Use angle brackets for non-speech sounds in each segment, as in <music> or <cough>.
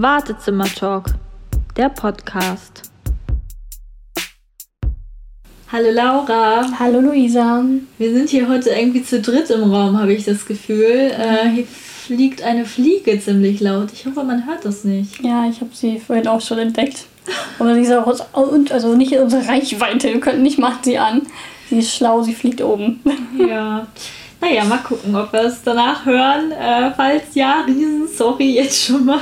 Wartezimmer-Talk, der Podcast. Hallo Laura. Hallo Luisa. Wir sind hier heute irgendwie zu dritt im Raum, habe ich das Gefühl. Äh, hier fliegt eine Fliege ziemlich laut. Ich hoffe, man hört das nicht. Ja, ich habe sie vorhin auch schon entdeckt. Aber sie ist auch aus, also nicht in unserer Reichweite. Wir könnten nicht mal sie an. Sie ist schlau, sie fliegt oben. <laughs> Ja. Naja, mal gucken, ob wir es danach hören. Äh, falls ja, riesen sorry jetzt schon mal.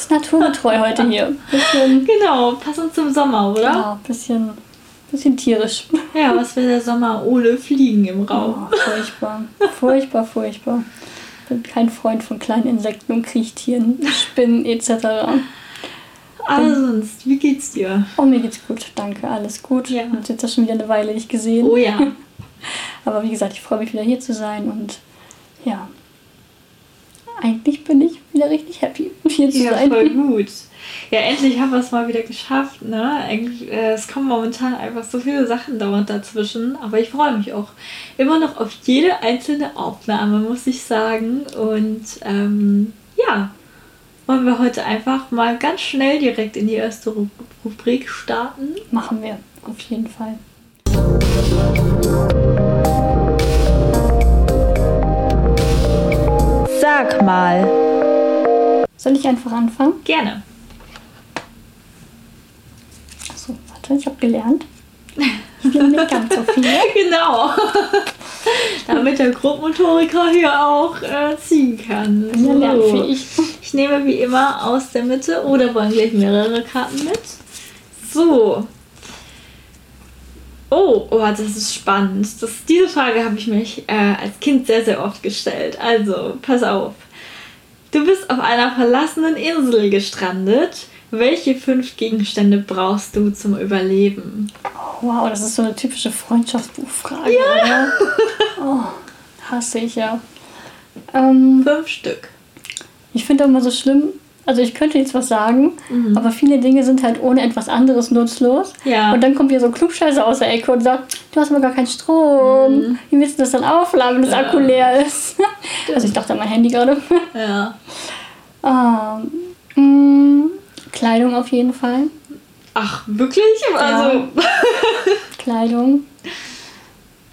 Ist naturgetreu heute hier. <laughs> Bisschen, genau, passend zum Sommer, oder? Ja, bisschen, bisschen tierisch. Ja, was wäre der Sommer ohne Fliegen im Raum? Oh, furchtbar. Furchtbar, furchtbar. Bin kein Freund von kleinen Insekten und Kriechtieren, Spinnen etc. Aber sonst, wie geht's dir? Oh, mir geht's gut, danke, alles gut. Ja. Und jetzt hast schon wieder eine Weile nicht gesehen. Oh ja. <laughs> Aber wie gesagt, ich freue mich wieder hier zu sein und ja, eigentlich bin ich wieder richtig happy, <laughs> hier zu ja, sein. voll gut. Ja, endlich haben wir es mal wieder geschafft. Ne? Äh, es kommen momentan einfach so viele Sachen dauernd dazwischen. Aber ich freue mich auch immer noch auf jede einzelne Aufnahme, muss ich sagen. Und ähm, ja, wollen wir heute einfach mal ganz schnell direkt in die erste Rubrik starten? Machen wir, auf jeden Fall. Sag mal. Soll ich einfach anfangen? Gerne. Achso, warte, ich habe gelernt. Ich bin nicht ganz so viel. <laughs> genau. Damit der Grobmotoriker hier auch äh, ziehen kann. So. Ja, ich. ich nehme wie immer aus der Mitte oder wollen gleich mehrere Karten mit. So. Oh, oh, das ist spannend. Das, diese Frage habe ich mich äh, als Kind sehr, sehr oft gestellt. Also, pass auf. Du bist auf einer verlassenen Insel gestrandet. Welche fünf Gegenstände brauchst du zum Überleben? Oh, wow, das ist so eine typische Freundschaftsbuchfrage, ja. oder? <laughs> Oh, hasse ich ja. Ähm, fünf Stück. Ich finde immer so schlimm, also ich könnte jetzt was sagen, mhm. aber viele Dinge sind halt ohne etwas anderes nutzlos. Ja. Und dann kommt hier so ein Klugscheißer aus der Ecke und sagt, du hast aber gar keinen Strom. Mhm. Wie willst du das dann aufladen, wenn das ja. Akku leer ist? <laughs> also ich dachte an mein Handy gerade. Ja. <laughs> ähm, mm, Kleidung auf jeden Fall. Ach, wirklich? Also. Ja. <laughs> Kleidung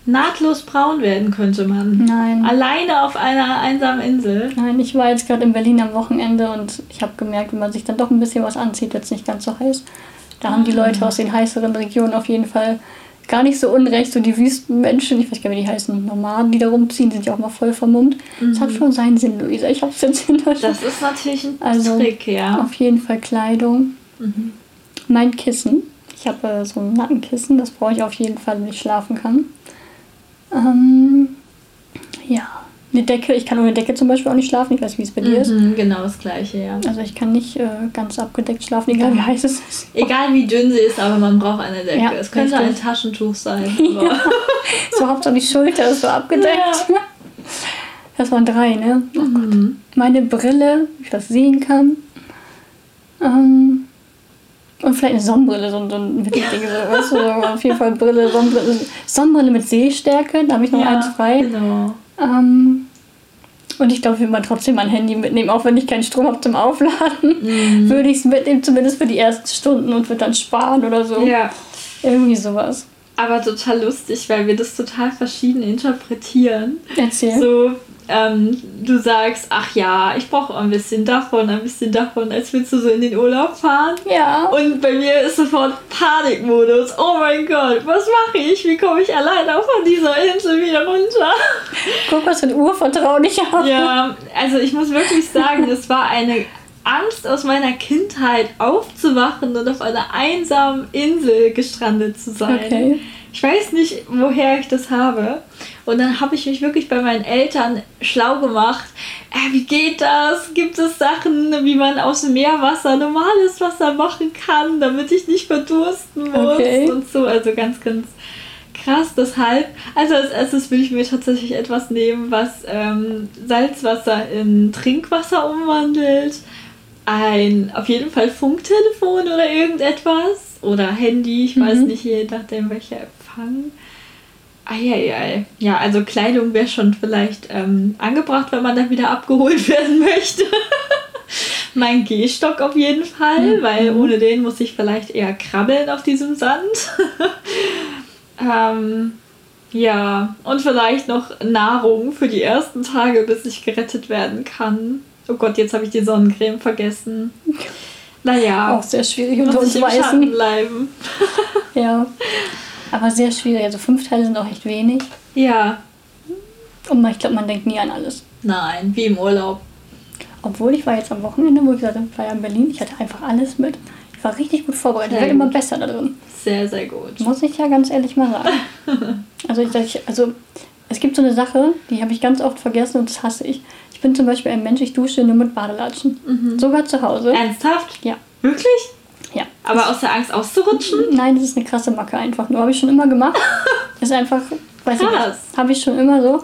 nahtlos braun werden könnte man. Nein. Alleine auf einer einsamen Insel. Nein, ich war jetzt gerade in Berlin am Wochenende und ich habe gemerkt, wenn man sich dann doch ein bisschen was anzieht, wird es nicht ganz so heiß. Da haben die ah. Leute aus den heißeren Regionen auf jeden Fall gar nicht so unrecht, so die Wüstenmenschen, ich weiß gar nicht, wie die heißen, Nomaden, die da rumziehen, sind ja auch mal voll vermummt. Mhm. Das hat schon seinen Sinn, Luisa. Ich hab's jetzt in Das ist natürlich ein also, Trick, ja. Auf jeden Fall Kleidung. Mhm. Mein Kissen. Ich habe äh, so ein Nackenkissen, das brauche ich auf jeden Fall, wenn ich schlafen kann. Ähm, ja, eine Decke. Ich kann ohne Decke zum Beispiel auch nicht schlafen. Ich weiß, nicht, wie es bei dir ist. Mhm, genau das Gleiche, ja. Also ich kann nicht äh, ganz abgedeckt schlafen, egal wie heiß es ist. Egal wie dünn sie ist, aber man braucht eine Decke. Ja, es könnte ein Taschentuch sein. <laughs> ja. so hauptsächlich die Schulter ist so <laughs> abgedeckt. Ja. Das waren drei, ne? Oh mhm. Meine Brille, wie ich das sehen kann. Ähm, und vielleicht eine Sonnenbrille, so, so ein Mittelding, so, weißt du, auf jeden Fall Brille, Sonnenbrille. Sonnenbrille mit Sehstärke, da habe ich noch ja, eins frei. Genau. Ähm, und ich glaube, ich will man trotzdem mein Handy mitnehmen, auch wenn ich keinen Strom habe zum Aufladen. Mhm. Würde ich es mitnehmen, zumindest für die ersten Stunden und würde dann sparen oder so. Ja. Irgendwie sowas. Aber total lustig, weil wir das total verschieden interpretieren. Erzähl. So, ähm, du sagst, ach ja, ich brauche ein bisschen davon, ein bisschen davon, als würdest du so in den Urlaub fahren. Ja. Und bei mir ist sofort Panikmodus. Oh mein Gott, was mache ich? Wie komme ich alleine von dieser Insel wieder runter? Guck, was für ein Urvertrauen ich habe. Ja, also ich muss wirklich sagen, es war eine Angst aus meiner Kindheit aufzuwachen und auf einer einsamen Insel gestrandet zu sein. Okay. Ich weiß nicht, woher ich das habe. Und dann habe ich mich wirklich bei meinen Eltern schlau gemacht. Äh, wie geht das? Gibt es Sachen, wie man aus Meerwasser normales Wasser machen kann, damit ich nicht verdursten muss okay. und so. Also ganz, ganz krass. Deshalb, also als erstes will ich mir tatsächlich etwas nehmen, was ähm, Salzwasser in Trinkwasser umwandelt. Ein auf jeden Fall Funktelefon oder irgendetwas. Oder Handy, ich mhm. weiß nicht, je nachdem welcher Empfang. Eieiei. Ja, also Kleidung wäre schon vielleicht ähm, angebracht, wenn man dann wieder abgeholt <laughs> werden möchte. <laughs> Mein Gehstock auf jeden Fall, mhm. weil ohne den muss ich vielleicht eher krabbeln auf diesem Sand. <laughs> ähm, ja, und vielleicht noch Nahrung für die ersten Tage, bis ich gerettet werden kann. Oh Gott, jetzt habe ich die Sonnencreme vergessen. Naja. Auch sehr schwierig unter uns Weißen. bleiben. <laughs> ja. Aber sehr schwierig. Also fünf Teile sind auch echt wenig. Ja. Und ich glaube, man denkt nie an alles. Nein, wie im Urlaub. Obwohl ich war jetzt am Wochenende, wo ich gesagt habe, ich war ja in Berlin, ich hatte einfach alles mit. Ich war richtig gut vorbereitet. ich werde immer besser da drin. Sehr, sehr gut. Muss ich ja ganz ehrlich mal sagen. <laughs> also, ich, also es gibt so eine Sache, die habe ich ganz oft vergessen und das hasse ich. Ich bin zum Beispiel ein Mensch, ich dusche nur mit Badelatschen. Mhm. Sogar zu Hause. Ernsthaft? Ja. Wirklich? Ja. Aber aus der Angst auszurutschen? Nein, das ist eine krasse Macke einfach. Nur habe ich schon immer gemacht. <laughs> ist einfach, weiß Krass. ich nicht, habe ich schon immer so.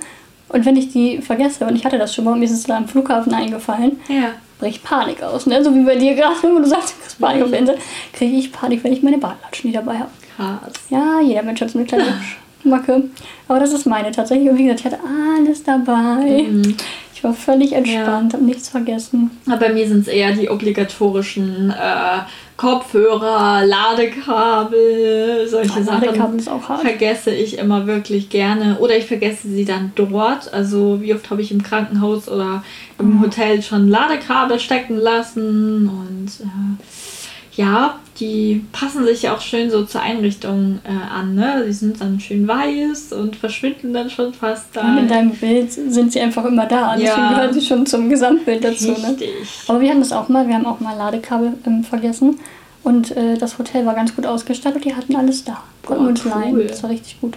Und wenn ich die vergesse, und ich hatte das schon mal, mir ist es da am Flughafen eingefallen, ja. bricht Panik aus. Ne? So wie bei dir gerade, wo du sagst, du kriegst Panik auf der Insel, kriege ich Panik, wenn ich meine Badelatschen nicht dabei habe. Krass. Ja, jeder Mensch hat so eine kleine <laughs> Macke. Aber das ist meine tatsächlich. Und wie gesagt, ich hatte alles dabei. Mhm. Ich war völlig entspannt, ja. habe nichts vergessen. Aber bei mir sind es eher die obligatorischen äh, Kopfhörer, Ladekabel, solche ja, Sachen. Ladekabel ist auch hart. Vergesse ich immer wirklich gerne. Oder ich vergesse sie dann dort. Also wie oft habe ich im Krankenhaus oder im oh. Hotel schon Ladekabel stecken lassen und äh, ja, die passen sich ja auch schön so zur Einrichtung äh, an. Ne? Die sind dann schön weiß und verschwinden dann schon fast da. Und in deinem Bild sind sie einfach immer da. Ja. Deswegen gehören sie schon zum Gesamtbild dazu. Ne? Richtig. Ne? Aber wir haben das auch mal. Wir haben auch mal Ladekabel ähm, vergessen. Und äh, das Hotel war ganz gut ausgestattet. Die hatten alles da. Konnten oh, uns cool. leihen. Das war richtig gut.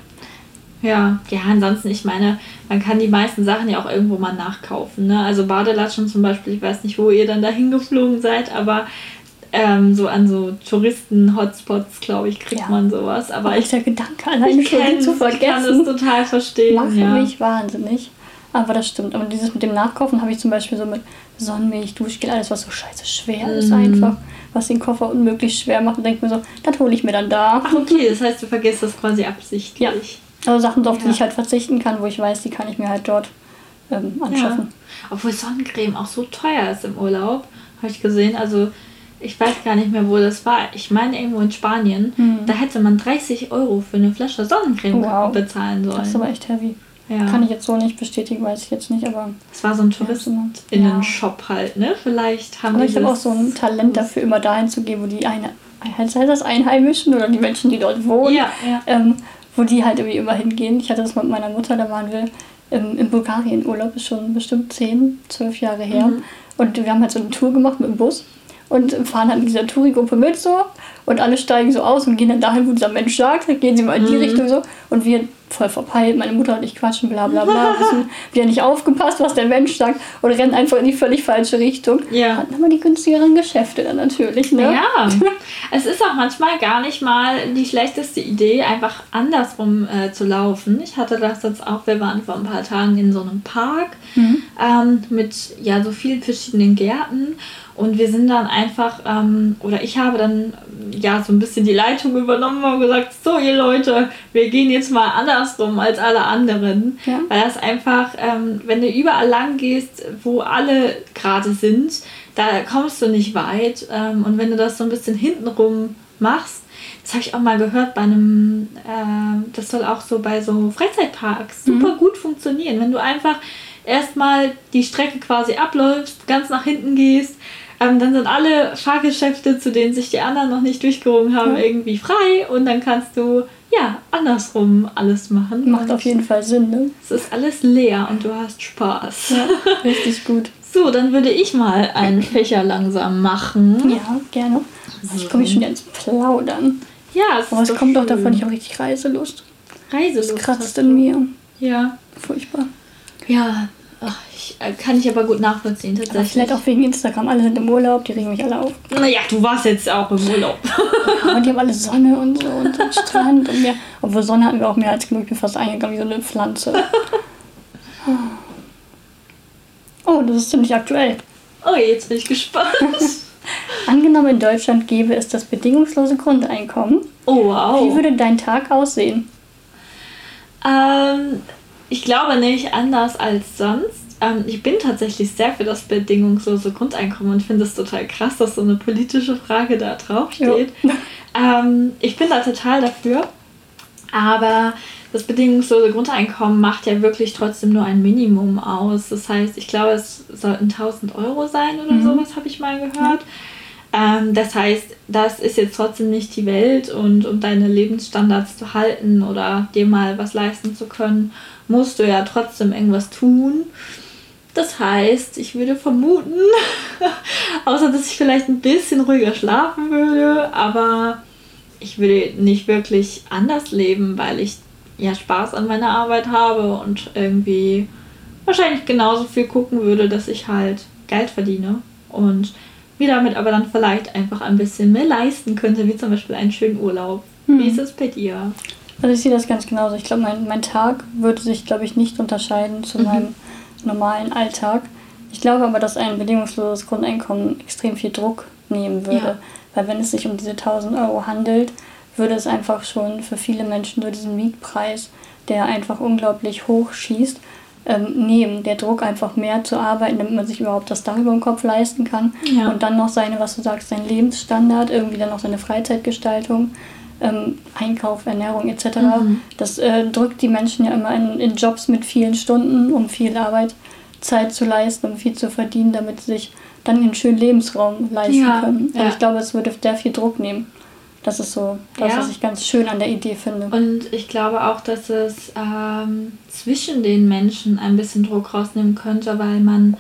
Ja, ja, ansonsten, ich meine, man kann die meisten Sachen ja auch irgendwo mal nachkaufen. Ne? Also Badelatschen zum Beispiel, ich weiß nicht, wo ihr dann dahin geflogen seid, aber ähm, so an so Touristen-Hotspots, glaube ich, kriegt ja. man sowas. Aber oh, ich, der Gedanke alleine schon kenn, zu vergessen. Ich kann es total verstehen. Macht ja. mich wahnsinnig. Aber das stimmt. Aber dieses mit dem Nachkaufen habe ich zum Beispiel so mit Sonnenmilch, Duschgel, alles, was so scheiße schwer mm. ist, einfach. Was den Koffer unmöglich schwer macht. Und denke mir so, das hole ich mir dann da. Ach, okay. Das heißt, du vergisst das quasi absichtlich. Ja. Also Sachen, auf die ich halt verzichten kann, wo ich weiß, die kann ich mir halt dort ähm, anschaffen. Obwohl Sonnencreme auch so teuer ist im Urlaub, habe ich gesehen. Also ich weiß gar nicht mehr, wo das war. Ich meine irgendwo in Spanien. Hm. Da hätte man 30 Euro für eine Flasche Sonnencreme wow. bezahlen sollen. Das ist aber echt heavy. Ja. Kann ich jetzt so nicht bestätigen, weiß ich jetzt nicht, aber. Es war so ein Touristinnen-Shop ja. halt, ne? Vielleicht haben aber die. ich habe auch so ein Talent dafür, immer dahin zu gehen, wo die eine. Heißt das Einheimischen oder die Menschen, die dort wohnen? Ja. Ähm, wo die halt irgendwie immer hingehen. Ich hatte das mit meiner Mutter, da waren wir im, in Bulgarien Urlaub, ist schon bestimmt 10, 12 Jahre her. Mhm. Und wir haben halt so eine Tour gemacht mit dem Bus und fahren dann mit dieser Touri-Gruppe mit so. Und alle steigen so aus und gehen dann dahin, wo dieser Mensch sagt, gehen sie mal in die mhm. Richtung so. Und wir voll verpeilt, meine Mutter und ich quatschen, bla bla bla, <laughs> wissen, wir haben nicht aufgepasst, was der Mensch sagt und rennen einfach in die völlig falsche Richtung. Ja. Hatten aber die günstigeren Geschäfte dann natürlich, ne? Ja, <laughs> es ist auch manchmal gar nicht mal die schlechteste Idee, einfach andersrum äh, zu laufen. Ich hatte das jetzt auch, wir waren vor ein paar Tagen in so einem Park mhm. ähm, mit ja so vielen verschiedenen Gärten und wir sind dann einfach, ähm, oder ich habe dann ja so ein bisschen die Leitung übernommen und gesagt, so ihr Leute, wir gehen jetzt mal andersrum als alle anderen. Ja. Weil das einfach, ähm, wenn du überall lang gehst, wo alle gerade sind, da kommst du nicht weit. Ähm, und wenn du das so ein bisschen hintenrum machst, das habe ich auch mal gehört bei einem, äh, das soll auch so bei so Freizeitparks mhm. super mhm. gut funktionieren. Wenn du einfach erstmal die Strecke quasi abläufst, ganz nach hinten gehst, ähm, dann sind alle Fahrgeschäfte, zu denen sich die anderen noch nicht durchgerungen haben, ja. irgendwie frei und dann kannst du ja andersrum alles machen. Macht auf jeden Fall Sinn, ne? Es ist alles leer und du hast Spaß. Ja, <laughs> richtig gut. So, dann würde ich mal einen Fächer langsam machen. Ja, gerne. So. Ich komme schon wieder ins Plaudern. Ja, es Aber es kommt schön. doch davon, ich habe richtig Reiselust. Reiselust. Das kratzt in mir. Ja. Furchtbar. Ja, Ach, ich, äh, kann ich aber gut nachvollziehen, tatsächlich. Aber vielleicht auch wegen Instagram. Alle sind im Urlaub, die regen mich alle auf. Naja, du warst jetzt auch im Urlaub. ja, und die haben alle Sonne und so und so Strand und mehr. Obwohl Sonne hatten wir auch mehr als genug. Ich bin fast eingegangen wie so eine Pflanze. Oh, das ist ziemlich aktuell. Oh, jetzt bin ich gespannt. <laughs> Angenommen, in Deutschland gäbe es das bedingungslose Grundeinkommen. Oh, wow. Wie würde dein Tag aussehen? Ähm, ich glaube nicht anders als sonst, ähm, ich bin tatsächlich sehr für das bedingungslose Grundeinkommen und finde es total krass, dass so eine politische Frage da draufsteht. <laughs> Ähm, ich bin da total dafür. Aber das bedingungslose Grundeinkommen macht ja wirklich trotzdem nur ein Minimum aus. Das heißt, ich glaube, es sollten 1000 Euro sein oder mhm. sowas, habe ich mal gehört. Ja. Ähm, das heißt, das ist jetzt trotzdem nicht die Welt und um deine Lebensstandards zu halten oder dir mal was leisten zu können, musst du ja trotzdem irgendwas tun. Das heißt, ich würde vermuten, <laughs> außer dass ich vielleicht ein bisschen ruhiger schlafen würde, aber ich will nicht wirklich anders leben, weil ich ja Spaß an meiner Arbeit habe und irgendwie wahrscheinlich genauso viel gucken würde, dass ich halt Geld verdiene und mir damit aber dann vielleicht einfach ein bisschen mehr leisten könnte, wie zum Beispiel einen schönen Urlaub. Hm. Wie ist es bei dir? Also ich sehe das ganz genauso. Ich glaube, mein, mein Tag würde sich, glaube ich, nicht unterscheiden zu mhm. meinem normalen Alltag. Ich glaube aber, dass ein bedingungsloses Grundeinkommen extrem viel Druck nehmen würde. Ja. Weil wenn es sich um diese 1000 Euro handelt, würde es einfach schon für viele Menschen durch diesen Mietpreis, der einfach unglaublich hoch schießt, ähm, nehmen. Der Druck einfach mehr zu arbeiten, damit man sich überhaupt das Dach über dem Kopf leisten kann. Ja. Und dann noch seine, was du sagst, sein Lebensstandard, irgendwie dann noch seine Freizeitgestaltung, ähm, Einkauf, Ernährung etc. Mhm. Das äh, drückt die Menschen ja immer in, in Jobs mit vielen Stunden, um viel Arbeitszeit zu leisten, um viel zu verdienen, damit sie sich dann einen schönen Lebensraum leisten ja, können. Ja. ich glaube, es würde sehr viel Druck nehmen. Das ist so das, ja. was ich ganz schön an der Idee finde. Und ich glaube auch, dass es ähm, zwischen den Menschen ein bisschen Druck rausnehmen könnte, weil man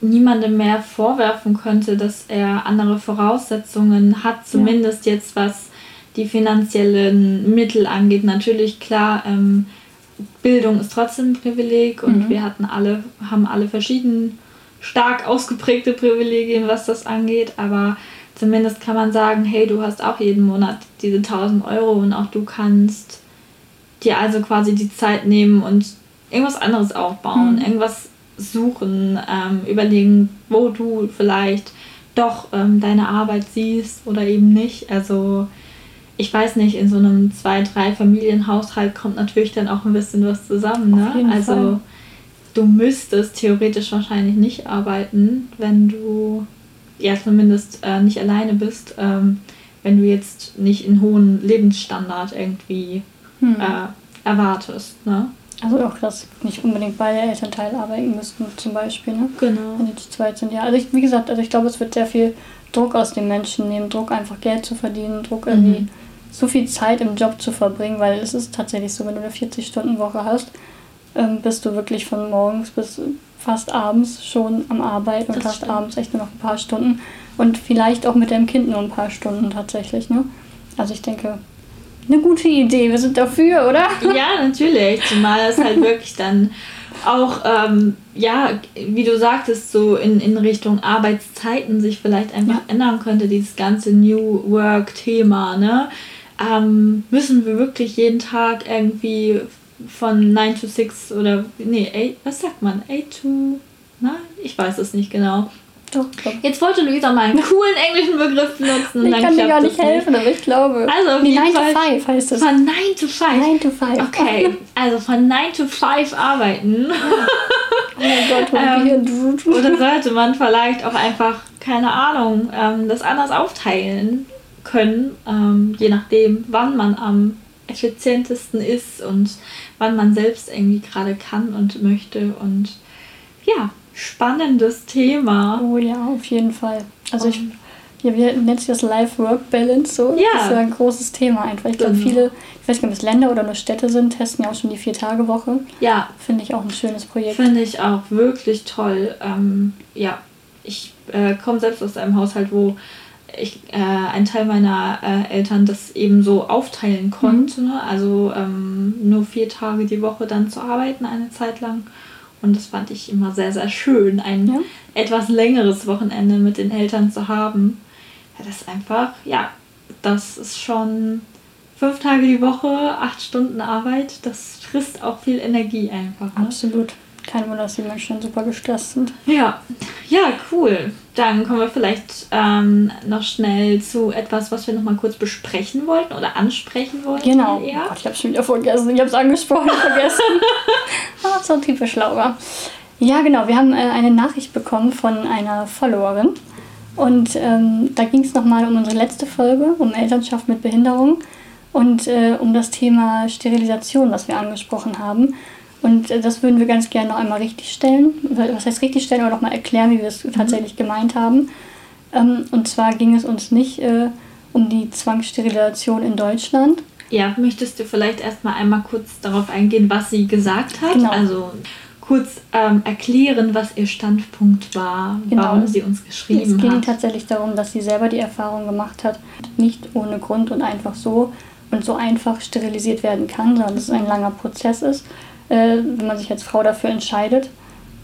niemandem mehr vorwerfen könnte, dass er andere Voraussetzungen hat, zumindest ja. jetzt was die finanziellen Mittel angeht. Natürlich, klar, ähm, Bildung ist trotzdem ein Privileg und mhm. wir hatten alle, haben alle verschieden stark ausgeprägte Privilegien, was das angeht, aber zumindest kann man sagen, hey, du hast auch jeden Monat diese 1000 Euro und auch du kannst dir also quasi die Zeit nehmen und irgendwas anderes aufbauen, mhm. irgendwas suchen, ähm, überlegen, wo du vielleicht doch ähm, deine Arbeit siehst oder eben nicht. Also ich weiß nicht, in so einem zwei, drei Familienhaushalt kommt natürlich dann auch ein bisschen was zusammen. Ne? also Fall. du müsstest theoretisch wahrscheinlich nicht arbeiten, wenn du ja zumindest äh, nicht alleine bist, ähm, wenn du jetzt nicht einen hohen Lebensstandard irgendwie hm. äh, erwartest. Ne? Also auch, dass nicht unbedingt beide Elternteile arbeiten müssten, zum Beispiel. Ne? Genau. Wenn die zu zweit sind. Ja, also ich, wie gesagt, also ich glaube, es wird sehr viel Druck aus den Menschen nehmen, Druck einfach Geld zu verdienen, Druck irgendwie mhm. So viel Zeit im Job zu verbringen, weil es ist tatsächlich so, wenn du eine 40-Stunden-Woche hast, ähm, bist du wirklich von morgens bis fast abends schon am Arbeiten und hast abends echt nur noch ein paar Stunden und vielleicht auch mit deinem Kind nur ein paar Stunden tatsächlich. Ne? Also ich denke, eine gute Idee. Wir sind dafür, oder? Ja, natürlich. Zumal es halt <laughs> wirklich dann auch, ähm, ja, wie du sagtest, so in, in Richtung Arbeitszeiten sich vielleicht einfach ja. ändern könnte, dieses ganze New Work-Thema, ne? Ähm, müssen wir wirklich jeden Tag irgendwie von 9 to 6 oder, nee, 8, was sagt man? 8 to, na, ich weiß es nicht genau. Doch, doch. Jetzt wollte Luisa mal einen coolen englischen Begriff benutzen. Ich kann dir gar nicht helfen, nicht. aber ich glaube. Also auf nee, 9 Fall to 5 heißt es. Von 9 to 5. 9 to 5. Okay, also von 9 to 5 arbeiten. <laughs> oh mein Gott, ähm, Oder sollte man vielleicht auch einfach, keine Ahnung, ähm, das anders aufteilen können, ähm, je nachdem, wann man am effizientesten ist und wann man selbst irgendwie gerade kann und möchte. Und ja, spannendes Thema. Oh ja, auf jeden Fall. Also ich, ja, wir nennen das Life-Work-Balance so. Ja. Das ist ja ein großes Thema einfach. Ich glaube, genau. viele, ich weiß nicht, ob es Länder oder nur Städte sind, testen ja auch schon die Vier-Tage-Woche. Ja. Finde ich auch ein schönes Projekt. Finde ich auch wirklich toll. Ähm, ja, ich äh, komme selbst aus einem Haushalt, wo ich, äh, ein Teil meiner äh, Eltern das eben so aufteilen konnte. Mhm. Also ähm, nur vier Tage die Woche dann zu arbeiten, eine Zeit lang. Und das fand ich immer sehr, sehr schön, ein ja. etwas längeres Wochenende mit den Eltern zu haben. Ja, das ist einfach, ja, das ist schon fünf Tage die Woche, acht Stunden Arbeit. Das frisst auch viel Energie einfach. Ne? Absolut. Kein Wunder, dass die Menschen super gestresst sind. Ja, ja, cool. Dann kommen wir vielleicht ähm, noch schnell zu etwas, was wir noch mal kurz besprechen wollten oder ansprechen wollten. Genau. Oh Gott, ich habe schon wieder vergessen. Ich habe es angesprochen, <laughs> vergessen. ah, so typisch Laura. Ja, genau. Wir haben äh, eine Nachricht bekommen von einer Followerin. Und ähm, da ging es nochmal um unsere letzte Folge, um Elternschaft mit Behinderung und äh, um das Thema Sterilisation, was wir angesprochen haben. Und äh, das würden wir ganz gerne noch einmal richtig stellen. Was heißt richtig stellen, aber nochmal erklären, wie wir es mhm. tatsächlich gemeint haben. Ähm, und zwar ging es uns nicht äh, um die Zwangssterilisation in Deutschland. Ja, möchtest du vielleicht erstmal einmal kurz darauf eingehen, was sie gesagt hat? Genau. Also kurz ähm, erklären, was ihr Standpunkt war, genau. warum sie uns geschrieben hat. Es ging hat. tatsächlich darum, dass sie selber die Erfahrung gemacht hat, nicht ohne Grund und einfach so und so einfach sterilisiert werden kann, sondern dass es ein langer Prozess ist, äh, wenn man sich als Frau dafür entscheidet.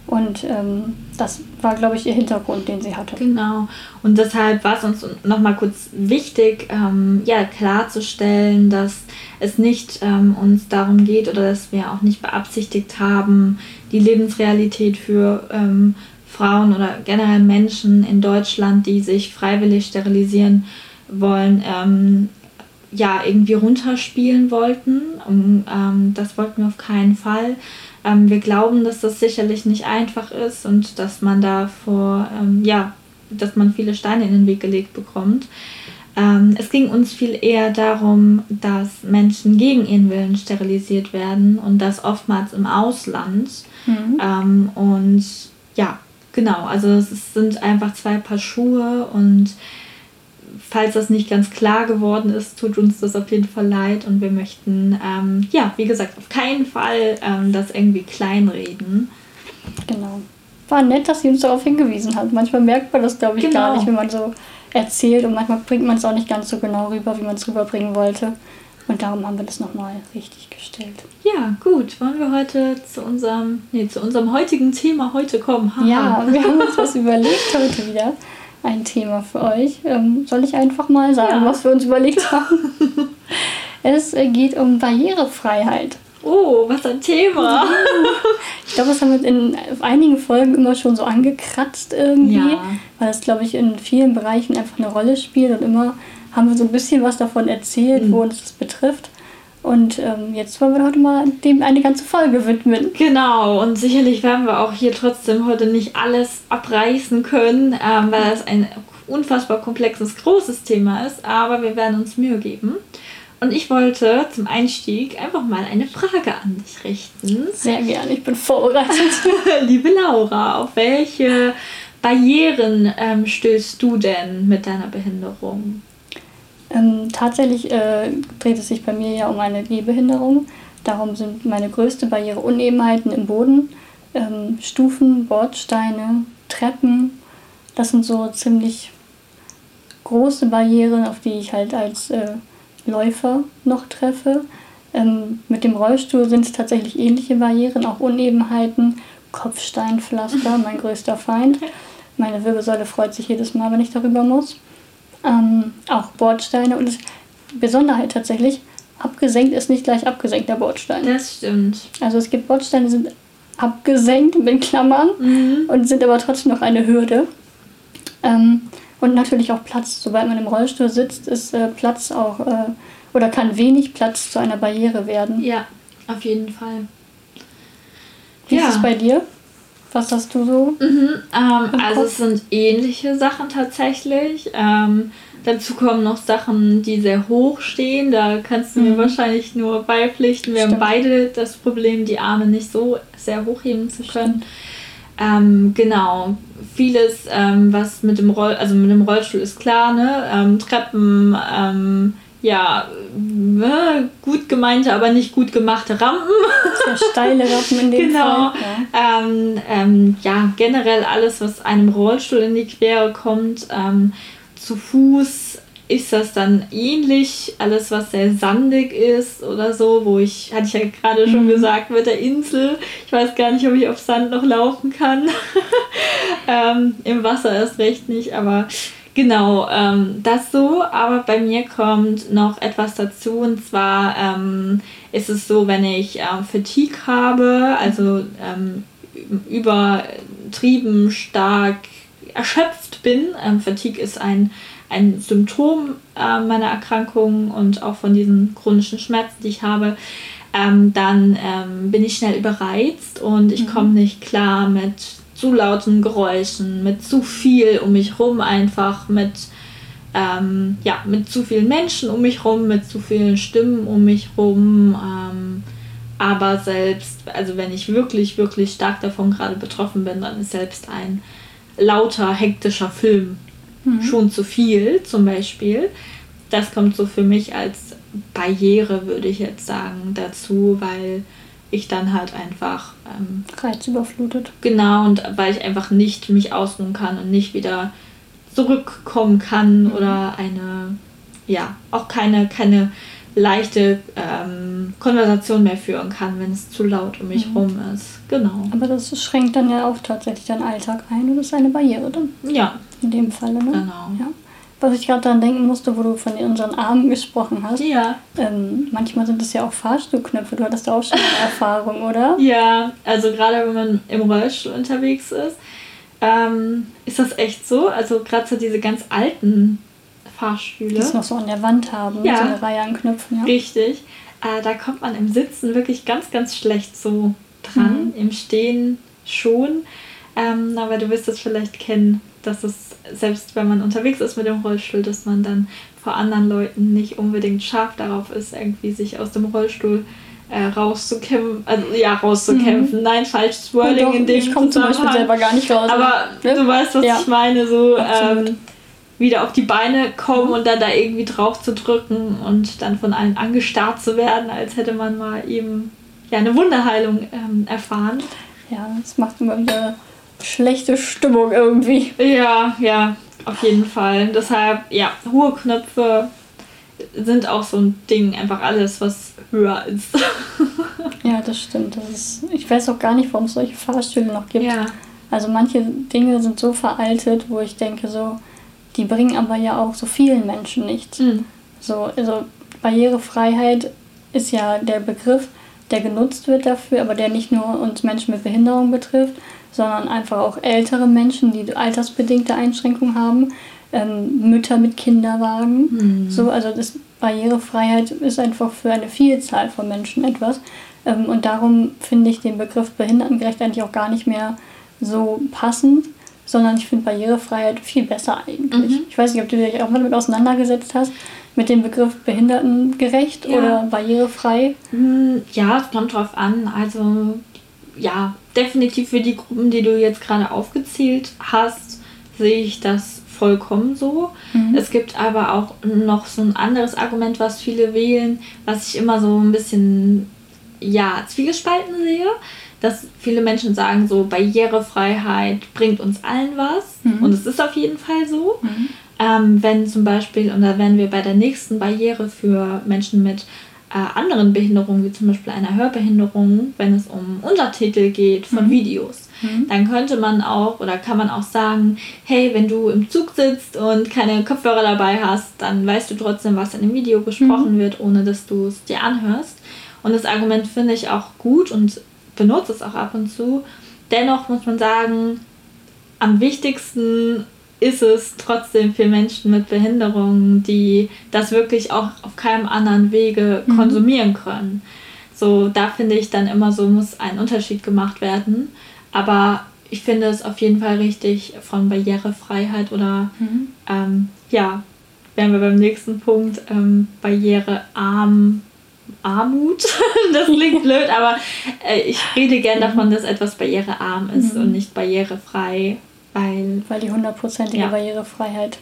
Und ähm, das war, glaube ich, ihr Hintergrund, den sie hatte. Genau. Und deshalb war es uns nochmal kurz wichtig, ähm, ja, klarzustellen, dass es nicht ähm, uns darum geht oder dass wir auch nicht beabsichtigt haben, die Lebensrealität für ähm, Frauen oder generell Menschen in Deutschland, die sich freiwillig sterilisieren wollen, ähm, ja, irgendwie runterspielen wollten. Und, ähm, das wollten wir auf keinen Fall. Ähm, wir glauben, dass das sicherlich nicht einfach ist und dass man da vor, ähm, ja, dass man viele Steine in den Weg gelegt bekommt. Ähm, es ging uns viel eher darum, dass Menschen gegen ihren Willen sterilisiert werden und das oftmals im Ausland. Mhm. Ähm, und ja, genau, also es sind einfach zwei Paar Schuhe und falls das nicht ganz klar geworden ist, tut uns das auf jeden Fall leid und wir möchten, ähm, ja, wie gesagt, auf keinen Fall ähm, das irgendwie kleinreden. Genau. War nett, dass sie uns darauf hingewiesen hat. Manchmal merkt man das, glaube ich, genau. gar nicht, wenn man so erzählt und manchmal bringt man es auch nicht ganz so genau rüber, wie man es rüberbringen wollte. Und darum haben wir das nochmal richtig gestellt. Ja, gut. Wollen wir heute zu unserem, nee, zu unserem heutigen Thema heute kommen? Haha. Ja, wir haben uns was <laughs> überlegt heute wieder ein Thema für euch. Ähm, soll ich einfach mal sagen, ja. was wir uns überlegt <laughs> haben? es äh, geht um Barrierefreiheit. Oh, was ein Thema! <laughs> ich glaube, das haben wir in einigen Folgen immer schon so angekratzt irgendwie, ja. weil das, glaube ich, in vielen Bereichen einfach eine Rolle spielt und immer haben wir so ein bisschen was davon erzählt, mhm. wo uns das betrifft. Und ähm, jetzt wollen wir heute mal dem eine ganze Folge widmen. Genau, und sicherlich werden wir auch hier trotzdem heute nicht alles abreißen können, ähm, weil es ein unfassbar komplexes, großes Thema ist, aber wir werden uns Mühe geben. Und ich wollte zum Einstieg einfach mal eine Frage an dich richten. Sehr gerne, ich bin vorbereitet. <laughs> <laughs> Liebe Laura, auf welche Barrieren ähm, stößt du denn mit deiner Behinderung? Ähm, tatsächlich äh, dreht es sich bei mir ja um eine Gehbehinderung. Darum sind meine größte Barriere Unebenheiten im Boden, ähm, Stufen, Bordsteine, Treppen. Das sind so ziemlich große Barrieren, auf die ich halt als äh, Läufer noch treffe. Ähm, mit dem Rollstuhl sind es tatsächlich ähnliche Barrieren, auch Unebenheiten, Kopfsteinpflaster, mein größter Feind. Meine Wirbelsäule freut sich jedes Mal, wenn ich darüber muss ähm, auch Bordsteine und Besonderheit tatsächlich, abgesenkt ist nicht gleich abgesenkter Bordstein. Das stimmt. Also es gibt Bordsteine, die sind abgesenkt mit Klammern mhm. und sind aber trotzdem noch eine Hürde. Ähm, und natürlich auch Platz. Sobald man im Rollstuhl sitzt, ist äh, Platz auch äh, oder kann wenig Platz zu einer Barriere werden. Ja, auf jeden Fall. Wie ja. ist es bei dir? Was hast du so? Mhm, ähm, also es sind ähnliche Sachen tatsächlich. Ähm, dazu kommen noch Sachen, die sehr hoch stehen. Da kannst du mhm. mir wahrscheinlich nur beipflichten. Wir Stimmt. haben beide das Problem, die Arme nicht so sehr hochheben zu können. Ähm, genau. Vieles, ähm, was mit dem Roll, also mit dem Rollstuhl ist klar, ne? Ähm, Treppen, ähm, ja, ne, gut gemeinte, aber nicht gut gemachte Rampen. Ja, steile Rampen in dem genau. Fall. Ja. Ähm, ähm, ja, generell alles, was einem Rollstuhl in die Quere kommt. Ähm, zu Fuß ist das dann ähnlich. Alles, was sehr sandig ist oder so, wo ich, hatte ich ja gerade schon mhm. gesagt, mit der Insel. Ich weiß gar nicht, ob ich auf Sand noch laufen kann. <laughs> ähm, Im Wasser erst recht nicht, aber Genau, ähm, das so, aber bei mir kommt noch etwas dazu und zwar ähm, ist es so, wenn ich äh, Fatigue habe, also ähm, übertrieben stark erschöpft bin. Ähm, Fatigue ist ein, ein Symptom äh, meiner Erkrankung und auch von diesen chronischen Schmerzen, die ich habe. ähm, dann ähm, bin ich schnell überreizt und ich mhm. komme nicht klar mit zu lauten Geräuschen, mit zu viel um mich rum einfach, mit ähm, ja, mit zu vielen Menschen um mich rum, mit zu vielen Stimmen um mich rum. Ähm, aber selbst, also wenn ich wirklich, wirklich stark davon gerade betroffen bin, dann ist selbst ein lauter, hektischer Film mhm. schon zu viel, zum Beispiel. Das kommt so für mich als Barriere, würde ich jetzt sagen, dazu, weil ich dann halt einfach ähm, reizüberflutet. Genau, und weil ich einfach nicht mich ausruhen kann und nicht wieder zurückkommen kann mhm. oder eine, ja, auch keine, keine leichte ähm, Konversation mehr führen kann, wenn es zu laut um mich mhm. rum ist. Genau. Aber das schränkt dann ja auch tatsächlich deinen Alltag ein und ist eine Barriere dann. Ja. In dem Falle, ne? Genau. Ja. Was ich gerade daran denken musste, wo du von unseren Armen gesprochen hast. Ja. Ähm, manchmal sind das ja auch Fahrstuhlknöpfe. Du hattest auch schon eine <laughs> Erfahrung, oder? Ja, also gerade wenn man im Rollstuhl unterwegs ist, ähm, ist das echt so. Also gerade so diese ganz alten Fahrstühle. Die es noch so an der Wand haben, ja. so eine Reihe an Knöpfen. Ja. Richtig. Äh, da kommt man im Sitzen wirklich ganz, ganz schlecht so dran. Mhm. Im Stehen schon. Ähm, aber du wirst es vielleicht kennen, dass es selbst wenn man unterwegs ist mit dem Rollstuhl, dass man dann vor anderen Leuten nicht unbedingt scharf darauf ist, irgendwie sich aus dem Rollstuhl äh, rauszukämpfen, also ja, rauszukämpfen. Mhm. Nein, falsch Swirling in dem Ich komme zum Beispiel selber gar nicht raus. Aber ne? du weißt, was ja. ich meine, so ähm, wieder auf die Beine kommen und dann da irgendwie drauf zu drücken und dann von allen angestarrt zu werden, als hätte man mal eben ja, eine Wunderheilung ähm, erfahren. Ja, das macht immer wieder schlechte Stimmung irgendwie. Ja, ja, auf jeden Fall. Deshalb, ja, hohe Knöpfe sind auch so ein Ding, einfach alles, was höher ist. <laughs> ja, das stimmt. Das ist, ich weiß auch gar nicht, warum es solche Fahrstühle noch gibt. Ja. Also manche Dinge sind so veraltet, wo ich denke, so, die bringen aber ja auch so vielen Menschen nichts. Mhm. So, also Barrierefreiheit ist ja der Begriff, der genutzt wird dafür, aber der nicht nur uns Menschen mit Behinderung betrifft, sondern einfach auch ältere Menschen, die altersbedingte Einschränkungen haben, ähm, Mütter mit Kinderwagen. Mhm. So, also das Barrierefreiheit ist einfach für eine Vielzahl von Menschen etwas. Ähm, und darum finde ich den Begriff behindertengerecht eigentlich auch gar nicht mehr so passend, sondern ich finde Barrierefreiheit viel besser eigentlich. Mhm. Ich weiß nicht, ob du dich auch mal damit auseinandergesetzt hast, mit dem Begriff behindertengerecht ja. oder barrierefrei. Hm, ja, es kommt drauf an. Also ja, definitiv für die Gruppen, die du jetzt gerade aufgezählt hast, sehe ich das vollkommen so. Mhm. Es gibt aber auch noch so ein anderes Argument, was viele wählen, was ich immer so ein bisschen, ja, zwiegespalten sehe. Dass viele Menschen sagen, so Barrierefreiheit bringt uns allen was. Mhm. Und es ist auf jeden Fall so. Mhm. Ähm, wenn zum Beispiel, und da wären wir bei der nächsten Barriere für Menschen mit äh, anderen Behinderungen, wie zum Beispiel einer Hörbehinderung, wenn es um Untertitel geht von mhm. Videos, mhm. dann könnte man auch oder kann man auch sagen, hey, wenn du im Zug sitzt und keine Kopfhörer dabei hast, dann weißt du trotzdem, was in dem Video gesprochen mhm. wird, ohne dass du es dir anhörst. Und das Argument finde ich auch gut und benutze es auch ab und zu. Dennoch muss man sagen, am wichtigsten ist es trotzdem für Menschen mit Behinderungen, die das wirklich auch auf keinem anderen Wege mhm. konsumieren können. So, da finde ich dann immer so, muss ein Unterschied gemacht werden. Aber ich finde es auf jeden Fall richtig von Barrierefreiheit oder mhm. ähm, ja, wären wir beim nächsten Punkt, ähm, barrierearm. Armut, <laughs> das klingt <laughs> blöd, aber äh, ich rede gern davon, dass etwas barrierearm ist mhm. und nicht barrierefrei. Weil, Weil die hundertprozentige ja. Barrierefreiheit,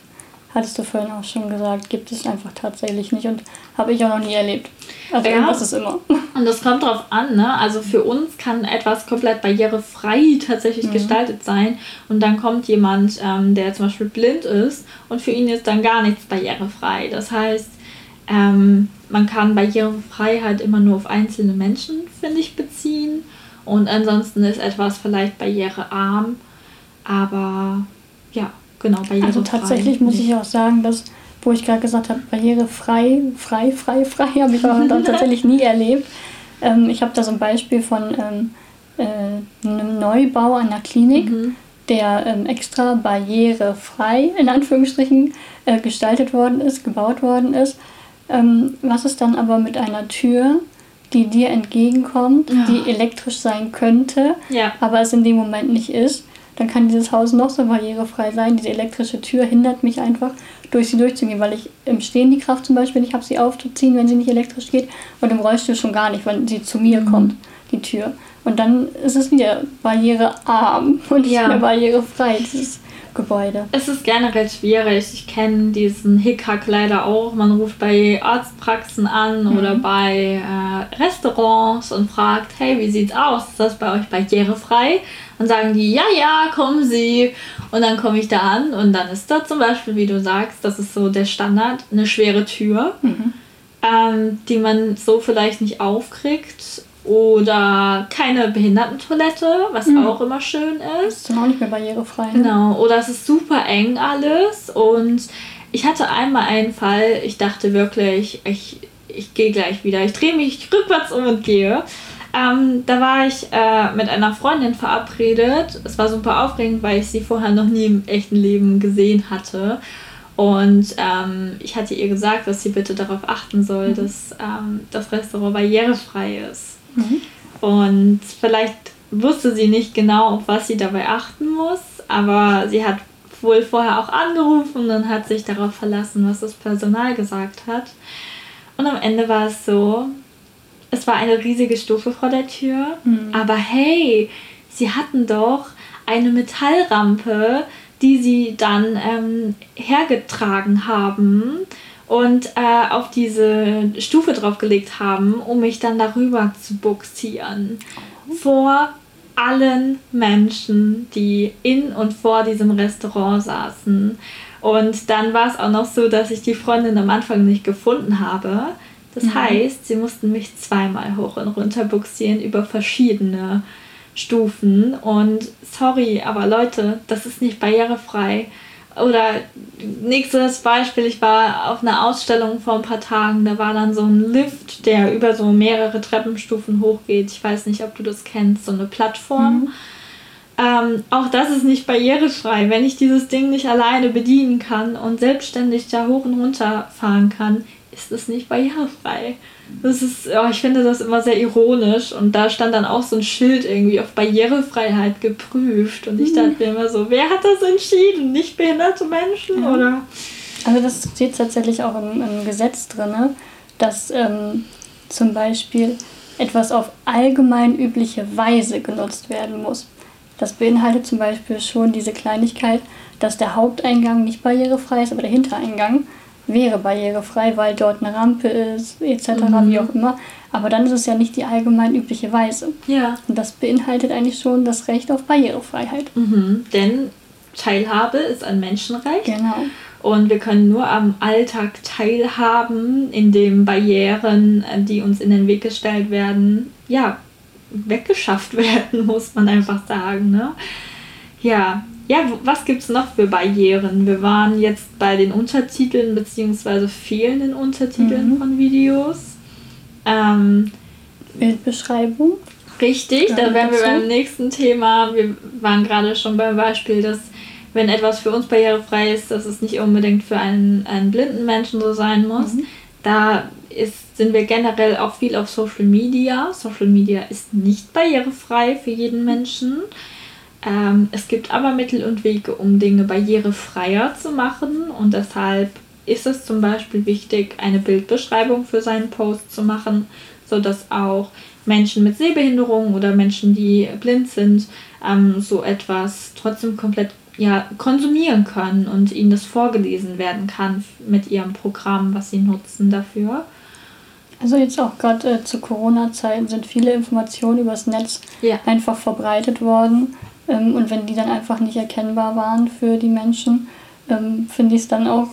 hattest du vorhin auch schon gesagt, gibt es einfach tatsächlich nicht und habe ich auch noch nie erlebt. Also ja. irgendwas ist immer. <laughs> Und das kommt drauf an, ne? Also für uns kann etwas komplett barrierefrei tatsächlich mhm. gestaltet sein und dann kommt jemand, ähm, der zum Beispiel blind ist und für ihn ist dann gar nichts barrierefrei. Das heißt, ähm, man kann Barrierefreiheit immer nur auf einzelne Menschen, finde ich, beziehen. Und ansonsten ist etwas vielleicht barrierearm aber ja, genau. Also tatsächlich muss ich auch sagen, dass, wo ich gerade gesagt habe, barrierefrei, frei, frei, frei, <laughs> habe ich auch <laughs> tatsächlich nie erlebt. Ähm, ich habe da so ein Beispiel von ähm, äh, einem Neubau einer Klinik, mhm. der ähm, extra barrierefrei, in Anführungsstrichen, äh, gestaltet worden ist, gebaut worden ist. Ähm, was ist dann aber mit einer Tür, die dir entgegenkommt, ja. die elektrisch sein könnte, ja. aber es in dem Moment nicht ist, dann kann dieses Haus noch so barrierefrei sein. Diese elektrische Tür hindert mich einfach, durch sie durchzugehen, weil ich im Stehen die Kraft zum Beispiel nicht habe, sie aufzuziehen, wenn sie nicht elektrisch geht und im Rollstuhl schon gar nicht, wenn sie zu mir mhm. kommt, die Tür. Und dann ist es wieder barrierearm <laughs> und nicht ja. mehr barrierefrei. Dieses Gebäude. Es ist generell schwierig. Ich kenne diesen Hickhack leider auch. Man ruft bei Arztpraxen an mhm. oder bei äh, Restaurants und fragt, hey, wie sieht's aus? Ist das bei euch barrierefrei? Dann sagen die, ja, ja, kommen Sie. Und dann komme ich da an und dann ist da zum Beispiel, wie du sagst, das ist so der Standard, eine schwere Tür, mhm. ähm, die man so vielleicht nicht aufkriegt oder keine Behindertentoilette, was mhm. auch immer schön ist. Das ist auch nicht mehr barrierefrei. Ne? Genau. Oder es ist super eng alles. Und ich hatte einmal einen Fall, ich dachte wirklich, ich, ich gehe gleich wieder. Ich drehe mich rückwärts um und gehe. Ähm, da war ich äh, mit einer Freundin verabredet. Es war super aufregend, weil ich sie vorher noch nie im echten Leben gesehen hatte. Und ähm, ich hatte ihr gesagt, dass sie bitte darauf achten soll, mhm. dass ähm, das Restaurant barrierefrei ist. Mhm. Und vielleicht wusste sie nicht genau, auf was sie dabei achten muss, aber sie hat wohl vorher auch angerufen und hat sich darauf verlassen, was das Personal gesagt hat. Und am Ende war es so, es war eine riesige Stufe vor der Tür, mhm. aber hey, sie hatten doch eine Metallrampe, die sie dann ähm, hergetragen haben und äh, auf diese Stufe draufgelegt haben, um mich dann darüber zu buxieren. Vor allen Menschen, die in und vor diesem Restaurant saßen. Und dann war es auch noch so, dass ich die Freundin am Anfang nicht gefunden habe. Das mhm. heißt, sie mussten mich zweimal hoch und runter buxieren über verschiedene Stufen. Und sorry, aber Leute, das ist nicht barrierefrei. Oder nächstes Beispiel, ich war auf einer Ausstellung vor ein paar Tagen, da war dann so ein Lift, der über so mehrere Treppenstufen hochgeht. Ich weiß nicht, ob du das kennst, so eine Plattform. Mhm. Ähm, auch das ist nicht barrierefrei. Wenn ich dieses Ding nicht alleine bedienen kann und selbstständig da hoch und runter fahren kann, ist es nicht barrierefrei. Das ist, oh, ich finde das immer sehr ironisch und da stand dann auch so ein Schild irgendwie auf Barrierefreiheit geprüft und ich mhm. dachte mir immer so, wer hat das entschieden? Nicht behinderte Menschen ja. oder? Also das steht tatsächlich auch im, im Gesetz drin, dass ähm, zum Beispiel etwas auf allgemein übliche Weise genutzt werden muss. Das beinhaltet zum Beispiel schon diese Kleinigkeit, dass der Haupteingang nicht barrierefrei ist, aber der Hintereingang wäre barrierefrei, weil dort eine Rampe ist, etc., mhm. wie auch immer. Aber dann ist es ja nicht die allgemein übliche Weise. Ja. Und das beinhaltet eigentlich schon das Recht auf Barrierefreiheit. Mhm. Denn Teilhabe ist ein Menschenrecht. Genau. Und wir können nur am Alltag teilhaben, indem Barrieren, die uns in den Weg gestellt werden, ja, weggeschafft <laughs> werden, muss man einfach sagen. Ne? Ja, ja, was gibt es noch für Barrieren? Wir waren jetzt bei den Untertiteln bzw. fehlenden Untertiteln mhm. von Videos. Ähm, Bildbeschreibung. Richtig, da wären wir beim nächsten Thema. Wir waren gerade schon beim Beispiel, dass wenn etwas für uns barrierefrei ist, dass es nicht unbedingt für einen, einen blinden Menschen so sein muss. Mhm. Da ist, sind wir generell auch viel auf Social Media. Social Media ist nicht barrierefrei für jeden Menschen. Ähm, es gibt aber Mittel und Wege, um Dinge barrierefreier zu machen und deshalb ist es zum Beispiel wichtig, eine Bildbeschreibung für seinen Post zu machen, sodass auch Menschen mit Sehbehinderung oder Menschen, die blind sind, ähm, so etwas trotzdem komplett ja, konsumieren können und ihnen das vorgelesen werden kann mit ihrem Programm, was sie nutzen dafür. Also jetzt auch gerade äh, zu Corona-Zeiten sind viele Informationen übers Netz ja. einfach verbreitet worden. Ähm, und wenn die dann einfach nicht erkennbar waren für die Menschen, ähm, finde ich es dann auch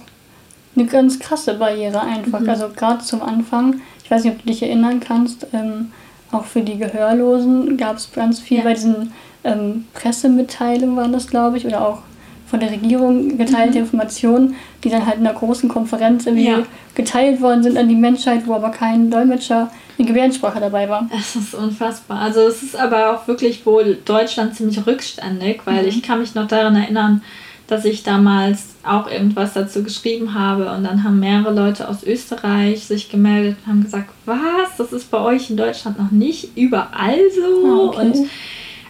eine ganz krasse Barriere einfach. Mhm. Also gerade zum Anfang, ich weiß nicht, ob du dich erinnern kannst, ähm, auch für die Gehörlosen gab es ganz viel ja. bei diesen ähm, Pressemitteilungen waren das, glaube ich, oder auch von der Regierung geteilte mhm. Informationen, die dann halt in einer großen Konferenz irgendwie ja. geteilt worden sind an die Menschheit, wo aber kein Dolmetscher in Gebärdensprache dabei war. Es ist unfassbar. Also es ist aber auch wirklich wohl Deutschland ziemlich rückständig, weil mhm. ich kann mich noch daran erinnern, dass ich damals auch irgendwas dazu geschrieben habe und dann haben mehrere Leute aus Österreich sich gemeldet und haben gesagt, was, das ist bei euch in Deutschland noch nicht überall so ah, okay. und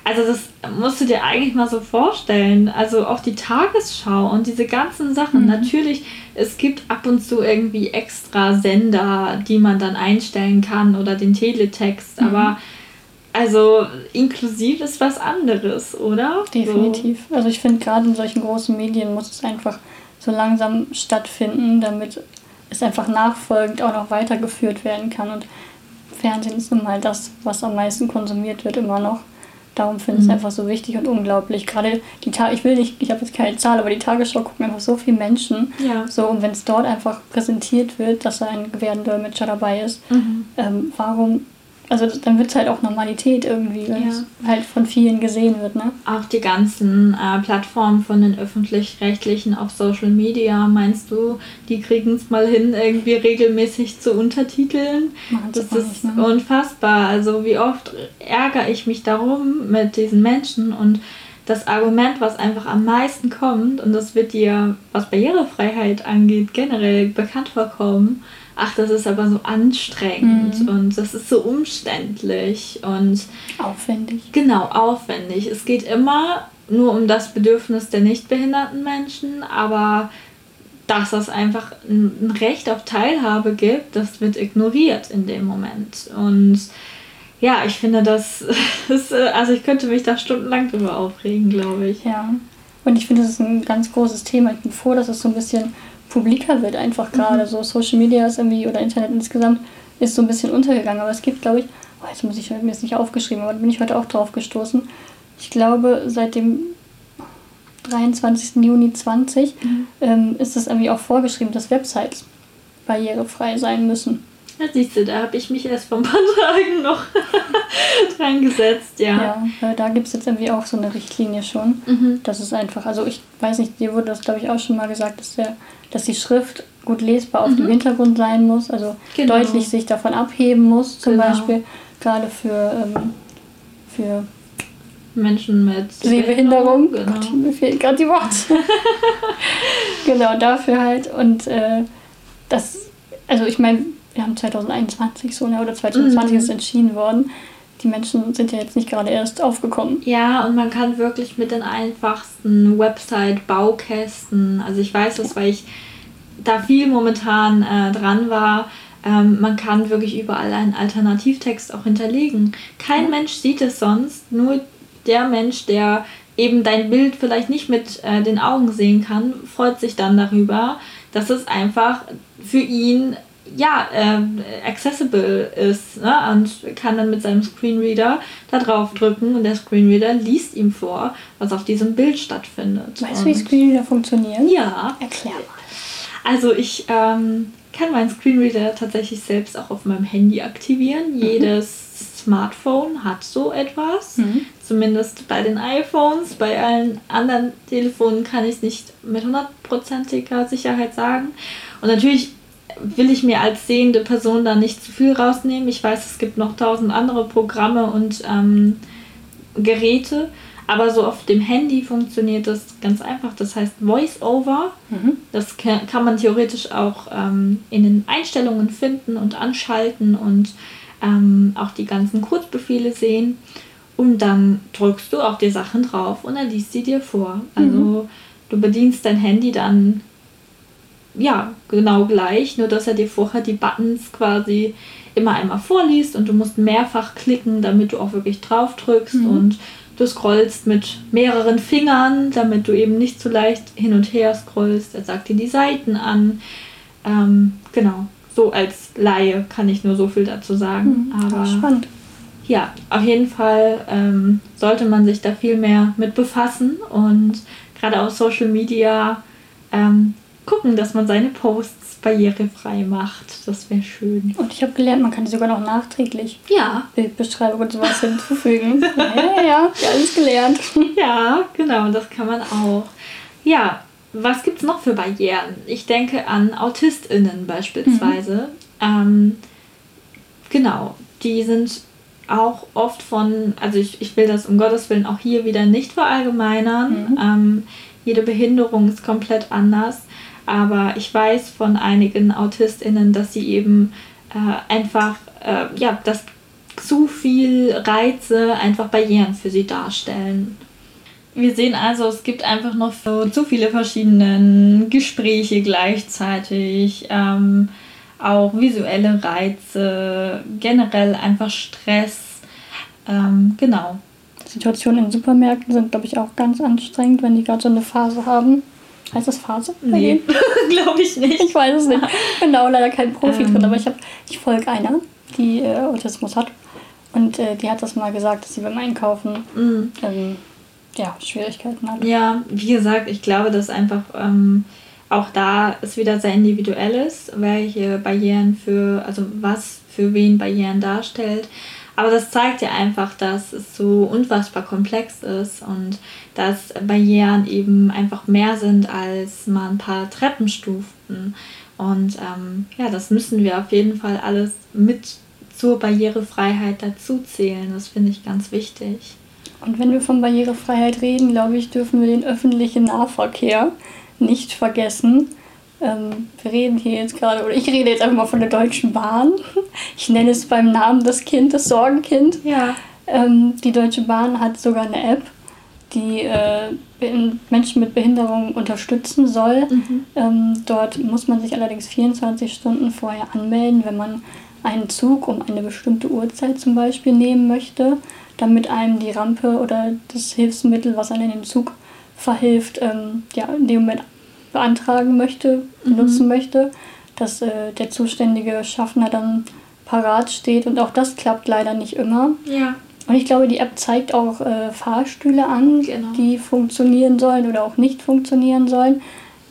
also das musst du dir eigentlich mal so vorstellen. Also auch die Tagesschau und diese ganzen Sachen. Mhm. Natürlich, es gibt ab und zu irgendwie extra Sender, die man dann einstellen kann oder den Teletext, mhm. aber also inklusiv ist was anderes, oder? Definitiv. So. Also ich finde gerade in solchen großen Medien muss es einfach so langsam stattfinden, damit es einfach nachfolgend auch noch weitergeführt werden kann. Und Fernsehen ist nun mal das, was am meisten konsumiert wird, immer noch. Darum finde ich mhm. es einfach so wichtig und unglaublich. Gerade die Tage, ich will nicht, ich habe jetzt keine Zahl, aber die Tagesschau gucken einfach so viele Menschen. Ja. So, und wenn es dort einfach präsentiert wird, dass da ein Gebärdendolmetscher dabei ist, mhm. ähm, warum also dann wird es halt auch Normalität irgendwie, wenn ja. es halt von vielen gesehen wird. Ne? Auch die ganzen äh, Plattformen von den öffentlich-rechtlichen auf Social Media, meinst du, die kriegen es mal hin, irgendwie regelmäßig zu untertiteln? Machen das ist nicht, ne? unfassbar. Also wie oft ärgere ich mich darum mit diesen Menschen und das Argument, was einfach am meisten kommt, und das wird dir, was Barrierefreiheit angeht, generell bekannt vorkommen, ach, das ist aber so anstrengend mhm. und das ist so umständlich und aufwendig. Genau, aufwendig. Es geht immer nur um das Bedürfnis der nicht behinderten Menschen, aber dass es einfach ein Recht auf Teilhabe gibt, das wird ignoriert in dem Moment. Und ja, ich finde, das <laughs> ist, also ich könnte mich da stundenlang drüber aufregen, glaube ich. Ja. Und ich finde, das ist ein ganz großes Thema. Ich bin froh, dass es so ein bisschen publiker wird einfach gerade. Mhm. So Social Media ist irgendwie oder Internet insgesamt ist so ein bisschen untergegangen. Aber es gibt, glaube ich, oh, jetzt muss ich mir jetzt nicht aufgeschrieben, aber da bin ich heute auch drauf gestoßen. Ich glaube, seit dem 23. Juni 20 mhm. ähm, ist es irgendwie auch vorgeschrieben, dass Websites barrierefrei sein müssen. Ja, siehst du, da habe ich mich erst vor <laughs> ein paar Tagen noch <laughs> dran gesetzt, ja. Ja, da gibt es jetzt irgendwie auch so eine Richtlinie schon. Mhm. Das ist einfach, also ich weiß nicht, dir wurde das glaube ich auch schon mal gesagt, dass, der, dass die Schrift gut lesbar auf mhm. dem Hintergrund sein muss, also genau. deutlich sich davon abheben muss, zum genau. Beispiel gerade für, ähm, für Menschen mit Sehbehinderung. Genau. Gott, mir fehlen gerade die Worte. <laughs> genau, dafür halt. Und äh, das, also ich meine, wir haben 2021 so, ne, oder 2020 mhm. ist entschieden worden. Die Menschen sind ja jetzt nicht gerade erst aufgekommen. Ja, und man kann wirklich mit den einfachsten Website-Baukästen, also ich weiß das, weil ich da viel momentan äh, dran war, ähm, man kann wirklich überall einen Alternativtext auch hinterlegen. Kein ja. Mensch sieht es sonst, nur der Mensch, der eben dein Bild vielleicht nicht mit äh, den Augen sehen kann, freut sich dann darüber, dass es einfach für ihn ja, äh, accessible ist ne? und kann dann mit seinem Screenreader da drauf drücken und der Screenreader liest ihm vor, was auf diesem Bild stattfindet. Weißt du, wie Screenreader funktionieren? Ja. Erklär mal. Also ich ähm, kann meinen Screenreader tatsächlich selbst auch auf meinem Handy aktivieren. Mhm. Jedes Smartphone hat so etwas. Mhm. Zumindest bei den iPhones. Bei allen anderen Telefonen kann ich es nicht mit hundertprozentiger Sicherheit sagen. Und natürlich will ich mir als sehende Person da nicht zu viel rausnehmen. Ich weiß, es gibt noch tausend andere Programme und ähm, Geräte, aber so auf dem Handy funktioniert das ganz einfach. Das heißt VoiceOver. Mhm. Das kann, man theoretisch auch ähm, in den Einstellungen finden und anschalten und ähm, auch die ganzen Kurzbefehle sehen. Und dann drückst du auf die Sachen drauf und er liest sie dir vor. Also mhm. du bedienst dein Handy dann ja, genau gleich, nur dass er dir vorher die Buttons quasi immer einmal vorliest und du musst mehrfach klicken, damit du auch wirklich drauf drückst mhm. und du scrollst mit mehreren Fingern, damit du eben nicht so leicht hin und her scrollst. Er sagt dir die Seiten an. Ähm, genau, so als Laie kann ich nur so viel dazu sagen. Mhm, Aber spannend. Ja, auf jeden Fall ähm, sollte man sich da viel mehr mit befassen und gerade auf Social Media ähm, gucken, dass man seine Posts barrierefrei macht. Das wäre schön. Und ich habe gelernt, man kann sogar noch nachträglich ja. Bildbeschreibung und sowas hinzufügen. <laughs> ja, ja, ja, alles gelernt. <laughs> Ja, genau, das kann man auch. Ja, was gibt es noch für Barrieren? Ich denke an AutistInnen beispielsweise. Mhm. Ähm, genau, die sind auch oft von, also ich, ich will das um Gottes Willen auch hier wieder nicht verallgemeinern. Mhm. Ähm, jede Behinderung ist komplett anders. Aber ich weiß von einigen AutistInnen, dass sie eben äh, einfach, äh, ja, dass zu viel Reize einfach Barrieren für sie darstellen. Wir sehen also, es gibt einfach noch so zu viele verschiedene Gespräche gleichzeitig, ähm, auch visuelle Reize, generell einfach Stress. Ähm, genau. Situationen in Supermärkten sind, glaube ich, auch ganz anstrengend, wenn die gerade so eine Phase haben. Heißt das Phase? Nee, <laughs> glaube ich nicht. Ich weiß es nicht. Ich bin da auch leider kein Profi ähm. drin, aber ich, ich folge einer, die äh, Autismus hat. Und äh, die hat das mal gesagt, dass sie beim Einkaufen mhm. ähm, ja, Schwierigkeiten hat. Ja, wie gesagt, ich glaube, dass einfach ähm, auch da es wieder sehr individuell ist, welche Barrieren für, also was für wen Barrieren darstellt. Aber das zeigt ja einfach, dass es so unfassbar komplex ist und dass Barrieren eben einfach mehr sind als mal ein paar Treppenstufen. Und ähm, ja, das müssen wir auf jeden Fall alles mit zur Barrierefreiheit dazu zählen. Das finde ich ganz wichtig. Und wenn wir von Barrierefreiheit reden, glaube ich, dürfen wir den öffentlichen Nahverkehr nicht vergessen. Ähm, wir reden hier jetzt gerade, oder ich rede jetzt einfach mal von der Deutschen Bahn. Ich nenne es beim Namen das Kind, das Sorgenkind. Ja. Ähm, die Deutsche Bahn hat sogar eine App, die äh, Menschen mit Behinderung unterstützen soll. Mhm. Ähm, dort muss man sich allerdings 24 Stunden vorher anmelden, wenn man einen Zug um eine bestimmte Uhrzeit zum Beispiel nehmen möchte, damit einem die Rampe oder das Hilfsmittel, was einem in den Zug verhilft, ähm, ja, in dem Moment beantragen möchte, mhm. nutzen möchte, dass äh, der zuständige Schaffner dann parat steht und auch das klappt leider nicht immer. Ja. Und ich glaube, die App zeigt auch äh, Fahrstühle an, genau. die funktionieren sollen oder auch nicht funktionieren sollen.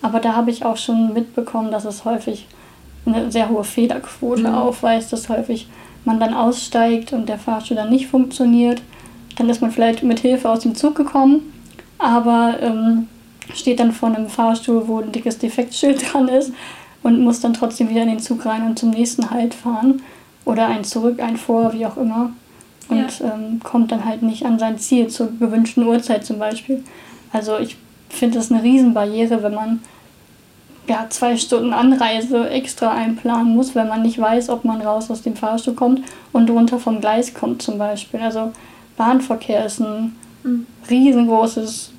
Aber da habe ich auch schon mitbekommen, dass es häufig eine sehr hohe Fehlerquote mhm. aufweist, dass häufig man dann aussteigt und der Fahrstuhl dann nicht funktioniert. Dann ist man vielleicht mit Hilfe aus dem Zug gekommen, aber ähm, steht dann vor einem Fahrstuhl, wo ein dickes Defektschild <laughs> dran ist und muss dann trotzdem wieder in den Zug rein und zum nächsten Halt fahren. Oder ein zurück, ein vor, wie auch immer. Und ja. ähm, kommt dann halt nicht an sein Ziel zur gewünschten Uhrzeit zum Beispiel. Also ich finde das eine Riesenbarriere, wenn man ja, zwei Stunden Anreise extra einplanen muss, wenn man nicht weiß, ob man raus aus dem Fahrstuhl kommt und runter vom Gleis kommt zum Beispiel. Also Bahnverkehr ist ein mhm. riesengroßes,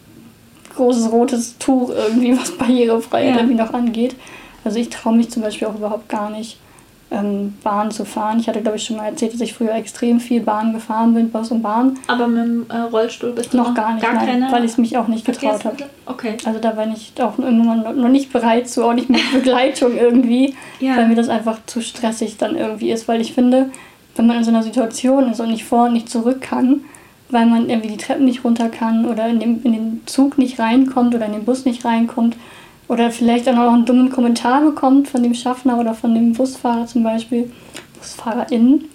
großes rotes Tuch irgendwie, <laughs> was Barrierefreiheit ja. irgendwie noch angeht. Also ich traue mich zum Beispiel auch überhaupt gar nicht ähm, Bahn zu fahren. Ich hatte, glaube ich, schon mal erzählt, dass ich früher extrem viel Bahn gefahren bin, Bus und Bahn. Aber mit dem äh, Rollstuhl bist du noch, noch gar nicht, gar nein, weil ich es mich auch nicht getraut habe. Okay. Also da war ich auch irgendwann noch nicht bereit zu, auch nicht mit <laughs> Begleitung irgendwie, ja. weil mir das einfach zu stressig dann irgendwie ist, weil ich finde, wenn man in so einer Situation ist und nicht vor und nicht zurück kann, weil man irgendwie die Treppen nicht runter kann oder in, dem, in den Zug nicht reinkommt oder in den Bus nicht reinkommt, oder vielleicht auch noch einen dummen Kommentar bekommt von dem Schaffner oder von dem Busfahrer zum Beispiel. BusfahrerInnen.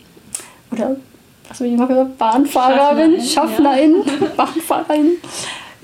Oder was habe ich immer gesagt? Bahnfahrerin, Schaffnerin, ja. <laughs> Bahnfahrerin.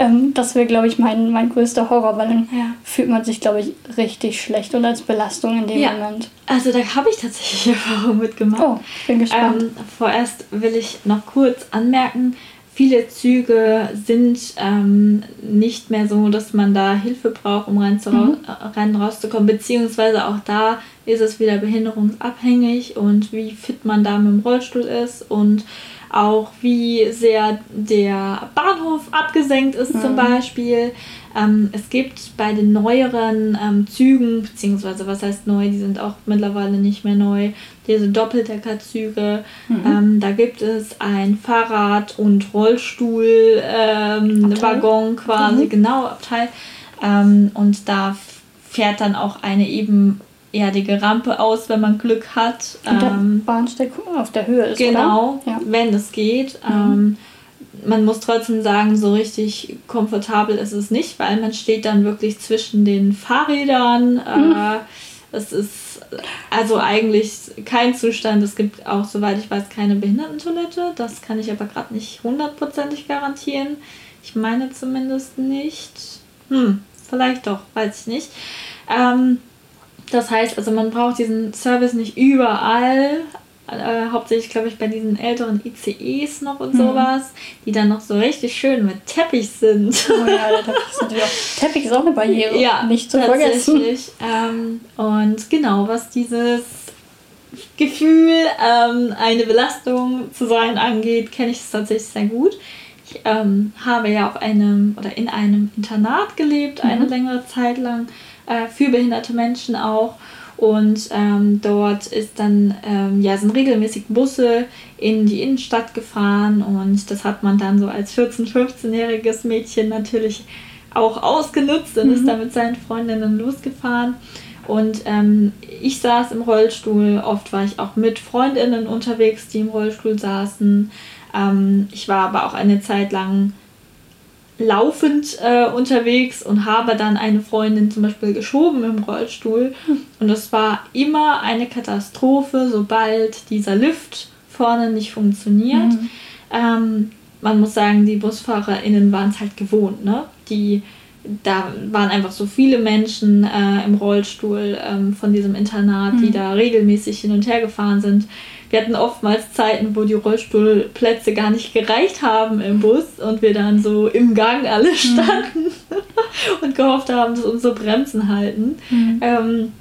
Ähm, das wäre, glaube ich, mein, mein größter Horror, weil dann ja. fühlt man sich, glaube ich, richtig schlecht und als Belastung in dem ja. Moment. Also da habe ich tatsächlich <laughs> Erfahrung mitgemacht. Oh, bin gespannt. Ähm, vorerst will ich noch kurz anmerken, viele Züge sind ähm, nicht mehr so, dass man da Hilfe braucht, um rein, zu, mhm. rein rauszukommen, beziehungsweise auch da ist es wieder behinderungsabhängig und wie fit man da mit dem Rollstuhl ist und auch wie sehr der Bahnhof abgesenkt ist mhm. zum Beispiel. Ähm, es gibt bei den neueren ähm, Zügen, beziehungsweise was heißt neu, die sind auch mittlerweile nicht mehr neu, diese Doppeldeckerzüge. Mhm. Ähm, da gibt es ein Fahrrad- und Rollstuhl-Waggon ähm, quasi, mhm. genau, Abteil. Ähm, und da fährt dann auch eine ebenerdige Rampe aus, wenn man Glück hat. Und der ähm, Bahnsteig auf der Höhe ist, Genau, ja. wenn es geht. Mhm man muss trotzdem sagen, so richtig komfortabel ist es nicht, weil man steht dann wirklich zwischen den Fahrrädern. Mhm. Äh, es ist also eigentlich kein Zustand. Es gibt auch, soweit ich weiß, keine Behindertentoilette. Das kann ich aber gerade nicht hundertprozentig garantieren. Ich meine zumindest nicht. Hm, vielleicht doch, weiß ich nicht. Ähm, das heißt also, man braucht diesen Service nicht überall, äh, hauptsächlich glaube ich bei diesen älteren ICEs noch und Mhm. sowas, die dann noch so richtig schön mit Teppich sind. Oh ja, der Teppich ist natürlich auch, Teppich ist auch eine Barriere. Ja, nicht zu vergessen. Ähm, und genau, was dieses Gefühl, ähm, eine Belastung zu sein angeht, kenne ich es tatsächlich sehr gut. Ich ähm, habe ja auf einem oder in einem Internat gelebt, eine Mhm. längere Zeit lang, äh, für behinderte Menschen auch. Und ähm, dort ist dann, ähm, ja, sind regelmäßig Busse in die Innenstadt gefahren und das hat man dann so als 14-, 15-jähriges Mädchen natürlich auch ausgenutzt und ist Mhm. da mit seinen Freundinnen losgefahren. Und ähm, ich saß im Rollstuhl, oft war ich auch mit Freundinnen unterwegs, die im Rollstuhl saßen. Ähm, ich war aber auch eine Zeit lang laufend äh, unterwegs und habe dann eine Freundin zum Beispiel geschoben im Rollstuhl. Und das war immer eine Katastrophe, sobald dieser Lift vorne nicht funktioniert. Mhm. Ähm, man muss sagen, die BusfahrerInnen waren es halt gewohnt, ne? Die, da waren einfach so viele Menschen äh, im Rollstuhl ähm, von diesem Internat, die Mhm. da regelmäßig hin und her gefahren sind. Wir hatten oftmals Zeiten, wo die Rollstuhlplätze gar nicht gereicht haben im Bus und wir dann so im Gang alle <laughs> standen <laughs> und gehofft haben, dass unsere Bremsen halten. Mhm. Ähm,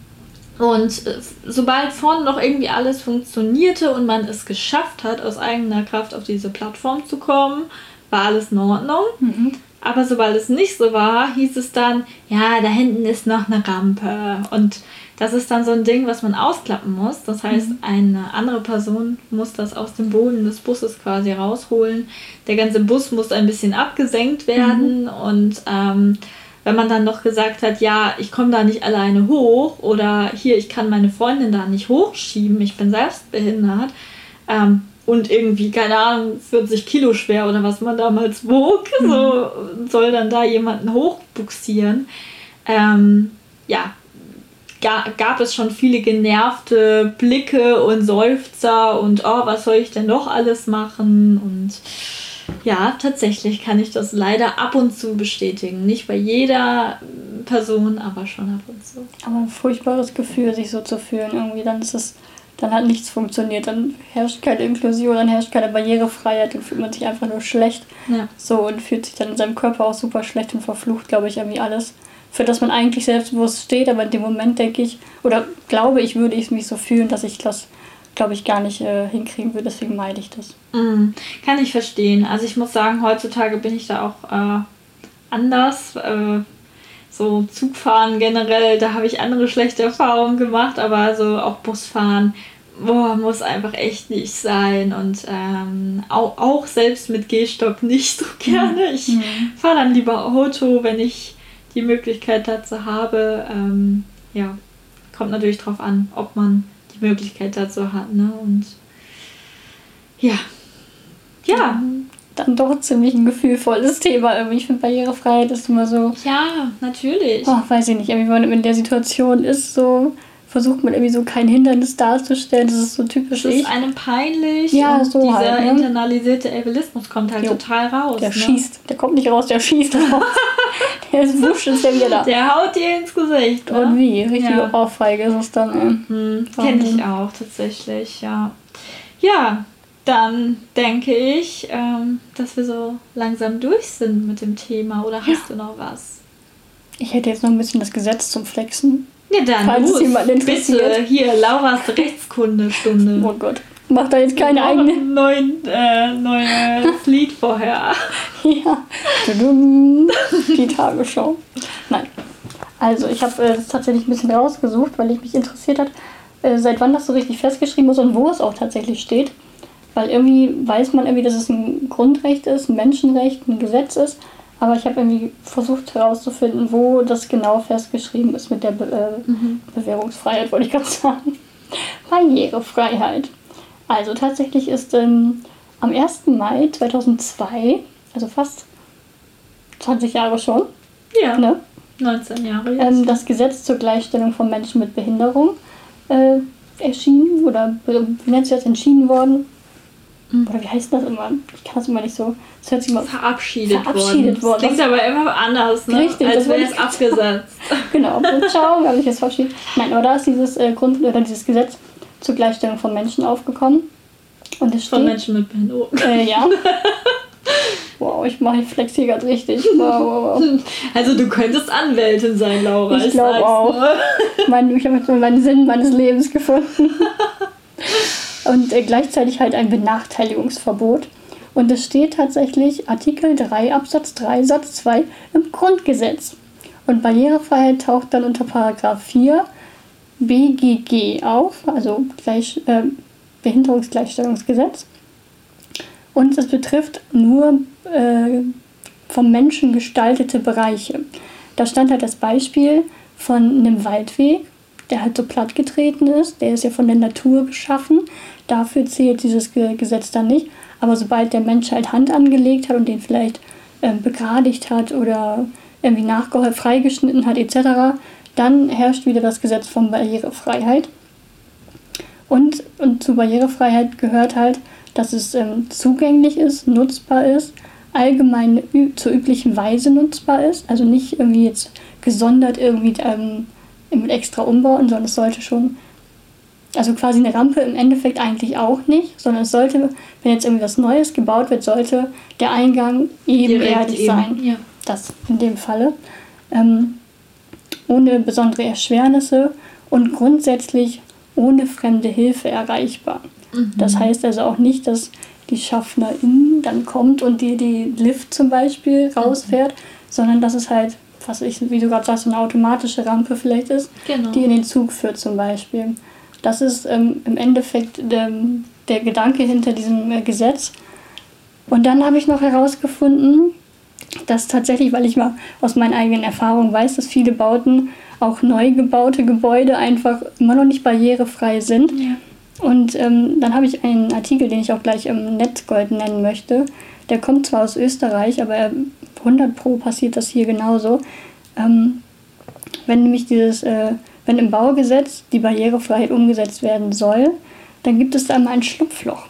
und äh, sobald vorne noch irgendwie alles funktionierte und man es geschafft hat, aus eigener Kraft auf diese Plattform zu kommen, war alles in Ordnung. Mhm. Aber sobald es nicht so war, hieß es dann, ja, da hinten ist noch eine Rampe. Und das ist dann so ein Ding, was man ausklappen muss. Das heißt, eine andere Person muss das aus dem Boden des Busses quasi rausholen. Der ganze Bus muss ein bisschen abgesenkt werden. Und ähm, wenn man dann noch gesagt hat, ja, ich komme da nicht alleine hoch oder hier, ich kann meine Freundin da nicht hochschieben, ich bin selbst behindert, ähm, und irgendwie, keine Ahnung, 40 Kilo schwer oder was man damals wog, so soll dann da jemanden hochbuxieren. Ähm, ja, gab es schon viele genervte Blicke und Seufzer und oh, was soll ich denn noch alles machen? Und ja, tatsächlich kann ich das leider ab und zu bestätigen. Nicht bei jeder Person, aber schon ab und zu. Aber ein furchtbares Gefühl, sich so zu fühlen. Irgendwie dann ist es, dann hat nichts funktioniert. Dann herrscht keine Inklusion, dann herrscht keine Barrierefreiheit, dann fühlt man sich einfach nur schlecht. Ja. So und fühlt sich dann in seinem Körper auch super schlecht und verflucht, glaube ich, irgendwie alles. Für das man eigentlich selbstbewusst steht, aber in dem Moment denke ich, oder glaube ich, würde ich mich so fühlen, dass ich das, glaube ich, gar nicht äh, hinkriegen würde. Deswegen meide ich das. Mm, kann ich verstehen. Also ich muss sagen, heutzutage bin ich da auch äh, anders. Äh, so Zugfahren generell, da habe ich andere schlechte Erfahrungen gemacht, aber so auch Busfahren, boah, muss einfach echt nicht sein. Und ähm, auch, auch selbst mit Gehstock nicht so <laughs> gerne. Ich fahre dann lieber Auto, wenn ich die Möglichkeit dazu habe. Ähm, ja, kommt natürlich drauf an, ob man die Möglichkeit dazu hat. Ne? Und ja. Ja. Dann doch ziemlich ein gefühlvolles Thema irgendwie. Ich finde Barrierefreiheit ist immer so, Ja, natürlich. oh, weiß ich nicht, wenn man in der Situation ist, so versucht man irgendwie so kein Hindernis darzustellen. Das ist so typisch Es ich. ist einem peinlich. Ja, so dieser halt, ne? internalisierte Ableismus kommt halt Jo. total raus. Der ne? schießt. Der kommt nicht raus, der schießt raus. <laughs> der ist wusch, ist der wieder da. Der haut dir ins Gesicht. Ne? Und wie? Richtige Ja. Ohrfeige ist es dann. Ey. Hm, Kenne ich auch tatsächlich, ja. Ja, dann denke ich, ähm, dass wir so langsam durch sind mit dem Thema. Oder hast Ja. du noch was? Ich hätte jetzt noch ein bisschen das Gesetz zum Flexen. Ja, dann Falls es jemanden interessiert. Bitte, hier, Lauras Rechtskundestunde. Oh Gott. Mach da jetzt keine eigene. neuen, äh, neues <laughs> Lied vorher. Ja. Die Tagesschau. Nein. Also, ich habe äh, das tatsächlich ein bisschen rausgesucht, weil ich mich interessiert hat, äh, seit wann das so richtig festgeschrieben ist und wo es auch tatsächlich steht. Weil irgendwie weiß man irgendwie, dass es ein Grundrecht ist, ein Menschenrecht, ein Gesetz ist. Aber ich habe irgendwie versucht herauszufinden, wo das genau festgeschrieben ist mit der Be äh, Bewährungsfreiheit, wollte ich gerade <laughs> sagen. Barrierefreiheit. Also tatsächlich ist ähm, am 1. Mai 2002, also fast 20 Jahre schon, Ja, ne, 19 Jahre jetzt. ähm, das Gesetz zur Gleichstellung von Menschen mit Behinderung äh, erschienen oder wie nennt sich das entschieden worden? Mhm. Oder wie heißt das immer? Ich kann das immer nicht so. Das hört sich immer. verabschiedet, Verabschiedet worden. worden. Das klingt aber immer anders, ne? Richtig, als das wäre es <laughs> abgesetzt. <laughs> Genau, Ciao, habe ich jetzt verabschiedet. Nein, aber da ist dieses äh, Grund oder dieses Gesetz zur Gleichstellung von Menschen aufgekommen. Und es steht, Von Menschen mit Behinderung. Äh, ja. <laughs> wow, ich mache Flex hier gerade richtig. Wow, wow, wow. Also du könntest Anwältin sein, Laura. Ich glaube auch. nur. Mein, ich habe jetzt mal meinen Sinn meines Lebens gefunden. Und äh, gleichzeitig halt ein Benachteiligungsverbot. Und es steht tatsächlich Artikel 3 Absatz 3 Satz 2 im Grundgesetz. Und Barrierefreiheit taucht dann unter Paragraph 4 BGG auf, also Gleich, äh, Behinderungsgleichstellungsgesetz. Und es betrifft nur äh, vom Menschen gestaltete Bereiche. Da stand halt das Beispiel von einem Waldweg, der halt so platt getreten ist. Der ist ja von der Natur geschaffen. Dafür zählt dieses Ge Gesetz dann nicht. Aber sobald der Mensch halt Hand angelegt hat und den vielleicht ähm, begradigt hat oder irgendwie nachgeholfen, freigeschnitten hat etc., dann herrscht wieder das Gesetz von Barrierefreiheit. Und, und zu Barrierefreiheit gehört halt, dass es ähm, zugänglich ist, nutzbar ist, allgemein zur üblichen Weise nutzbar ist. Also nicht irgendwie jetzt gesondert irgendwie ähm, mit extra Umbauten, sondern es sollte schon, also quasi eine Rampe im Endeffekt eigentlich auch nicht, sondern es sollte, wenn jetzt irgendwie was Neues gebaut wird, sollte der Eingang ebenerdig eben, sein. Ja. Das in dem Falle. Ähm, ohne besondere Erschwernisse und grundsätzlich ohne fremde Hilfe erreichbar. Das heißt also auch nicht, dass die Schaffnerin dann kommt und dir die Lift zum Beispiel rausfährt, sondern dass es halt, was ich, wie du gerade sagst, so eine automatische Rampe vielleicht ist, Genau. die in den Zug führt zum Beispiel. Das ist ähm, im Endeffekt der, der Gedanke hinter diesem äh, Gesetz. Und dann habe ich noch herausgefunden, dass tatsächlich, weil ich mal aus meinen eigenen Erfahrungen weiß, dass viele Bauten, auch neu gebaute Gebäude, einfach immer noch nicht barrierefrei sind. Ja. Und ähm, dann habe ich einen Artikel, den ich auch gleich im Netzgold nennen möchte. Der kommt zwar aus Österreich, aber er- 100 Pro passiert das hier genauso. Ähm, wenn nämlich dieses, äh, wenn im Baugesetz die Barrierefreiheit umgesetzt werden soll, dann gibt es da immer ein Schlupfloch.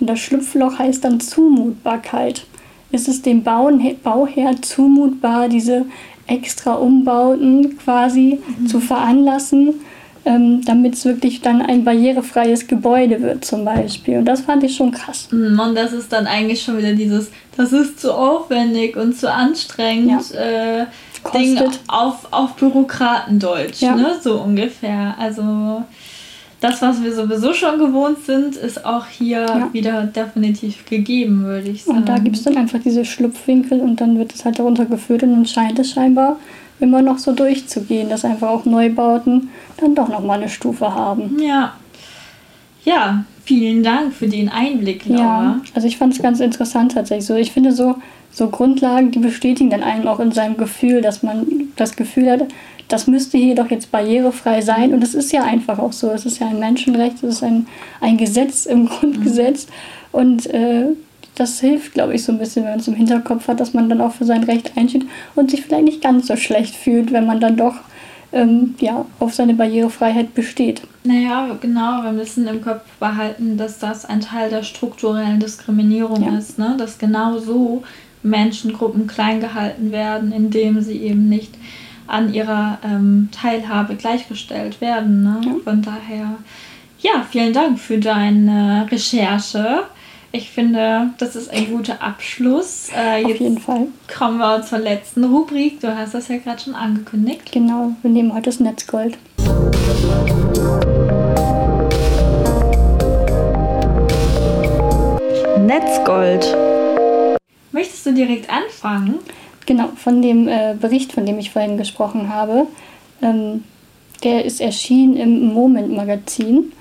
Und das Schlupfloch heißt dann Zumutbarkeit. Ist es dem Bauen, Bauherr zumutbar, diese extra Umbauten quasi zu veranlassen, ähm, damit es wirklich dann ein barrierefreies Gebäude wird zum Beispiel. Und das fand ich schon krass. Mm, Und das ist dann eigentlich schon wieder dieses, das ist zu aufwendig und zu anstrengend. Äh, Ding auf, auf Bürokratendeutsch, Ja. ne? So ungefähr. Also das, was wir sowieso schon gewohnt sind, ist auch hier Ja. wieder definitiv gegeben, würde ich sagen. Und da gibt es dann einfach diese Schlupfwinkel und dann wird es halt darunter geführt und dann scheint es scheinbar immer noch so durchzugehen, dass einfach auch Neubauten dann doch nochmal eine Stufe haben. Ja. Ja, vielen Dank für den Einblick, Laura. Ja, also ich fand es ganz interessant tatsächlich. So, ich finde so, so Grundlagen, die bestätigen dann einem auch in seinem Gefühl, dass man das Gefühl hat, das müsste hier doch jetzt barrierefrei sein. Und es ist ja einfach auch so. Es ist ja ein Menschenrecht, es ist ein, ein Gesetz im <laughs> Grundgesetz. Und äh, das hilft, glaube ich, so ein bisschen, wenn man es im Hinterkopf hat, dass man dann auch für sein Recht einsteht und sich vielleicht nicht ganz so schlecht fühlt, wenn man dann doch ähm, ja, auf seine Barrierefreiheit besteht. Naja, genau, wir müssen im Kopf behalten, dass das ein Teil der strukturellen Diskriminierung Ja. ist, ne? dass genau so Menschengruppen klein gehalten werden, indem sie eben nicht an ihrer ähm, Teilhabe gleichgestellt werden. Ne? Ja. Von daher, ja, vielen Dank für deine Recherche. Ich finde, das ist ein guter Abschluss. Äh, Auf jeden Fall. kommen wir zur letzten Rubrik. Du hast das ja gerade schon angekündigt. Genau, wir nehmen heute das Netzgold. Netzgold. Möchtest du direkt anfangen? Genau, von dem äh, Bericht, von dem ich vorhin gesprochen habe. Ähm, der ist erschienen im Moment-Magazin.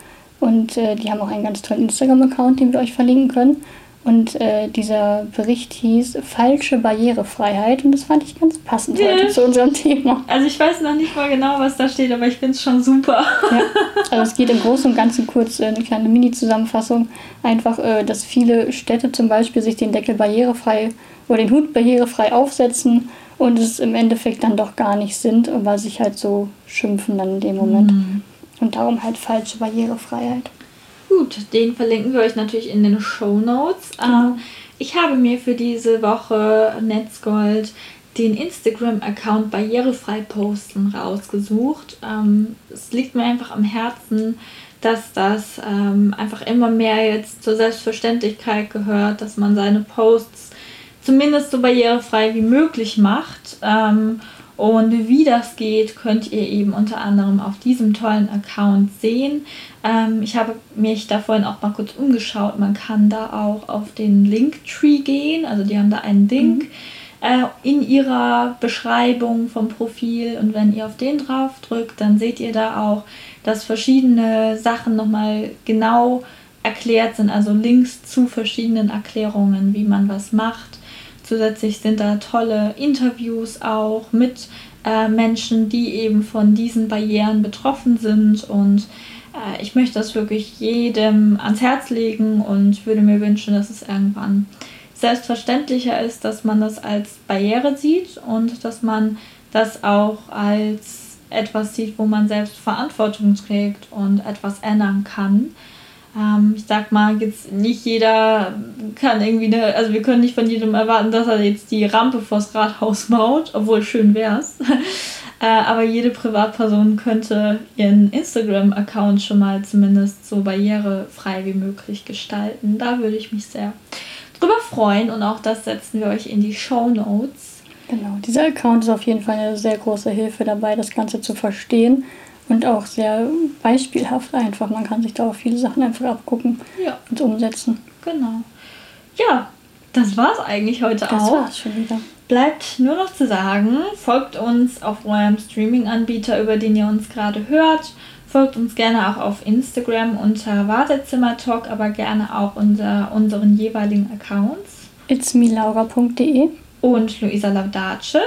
Und äh, die haben auch einen ganz tollen Instagram-Account, den wir euch verlinken können. Und äh, dieser Bericht hieß Falsche Barrierefreiheit. Und das fand ich ganz passend heute zu unserem Thema. Also ich weiß noch nicht mal genau, was da steht, aber ich finde es schon super. Ja, <laughs> also es geht im Großen und Ganzen kurz äh, eine kleine Mini-Zusammenfassung. Einfach, äh, dass viele Städte zum Beispiel sich den Deckel barrierefrei oder den Hut barrierefrei aufsetzen und es im Endeffekt dann doch gar nicht sind, weil sich halt so schimpfen dann in dem Moment. Und darum halt falsche Barrierefreiheit. Gut, den verlinken wir euch natürlich in den Show Notes. Genau. ich habe mir für diese Woche Netzgold den Instagram-Account barrierefrei posten rausgesucht. Ähm, es liegt mir einfach am Herzen, dass das ähm, einfach immer mehr jetzt zur Selbstverständlichkeit gehört, dass man seine Posts zumindest so barrierefrei wie möglich macht. Ähm, und wie das geht, könnt ihr eben unter anderem auf diesem tollen Account sehen. Ähm, ich habe mich da vorhin auch mal kurz umgeschaut. Man kann da auch auf den Linktree gehen. Also die haben da einen Link. Mhm äh, in ihrer Beschreibung vom Profil. Und wenn ihr auf den drauf drückt, dann seht ihr da auch, dass verschiedene Sachen nochmal genau erklärt sind, also Links zu verschiedenen Erklärungen, wie man was macht. Zusätzlich sind da tolle Interviews auch mit äh, Menschen, die eben von diesen Barrieren betroffen sind. Und äh, ich möchte das wirklich jedem ans Herz legen und würde mir wünschen, dass es irgendwann selbstverständlicher ist, dass man das als Barriere sieht und dass man das auch als etwas sieht, wo man selbst Verantwortung trägt und etwas ändern kann. Ähm, ich sag mal, jetzt nicht jeder kann irgendwie eine, also wir können nicht von jedem erwarten, dass er jetzt die Rampe vors Rathaus baut, obwohl schön wär's. <laughs> äh, aber jede Privatperson könnte ihren Instagram-Account schon mal zumindest so barrierefrei wie möglich gestalten. Da würde ich mich sehr drüber freuen und auch das setzen wir euch in die Show Notes. Genau, dieser Account ist auf jeden Fall eine sehr große Hilfe dabei, das Ganze zu verstehen und auch sehr beispielhaft einfach. Man kann sich da auch viele Sachen einfach abgucken ja. und umsetzen. Genau. Ja, das war's eigentlich heute das auch. Das war's schon wieder. Bleibt nur noch zu sagen, folgt uns auf eurem Streaming-Anbieter, über den ihr uns gerade hört. Folgt uns gerne auch auf Instagram unter Wartezimmertalk, aber gerne auch unter unseren jeweiligen Accounts. itsmilaura.de und Luisa Laudace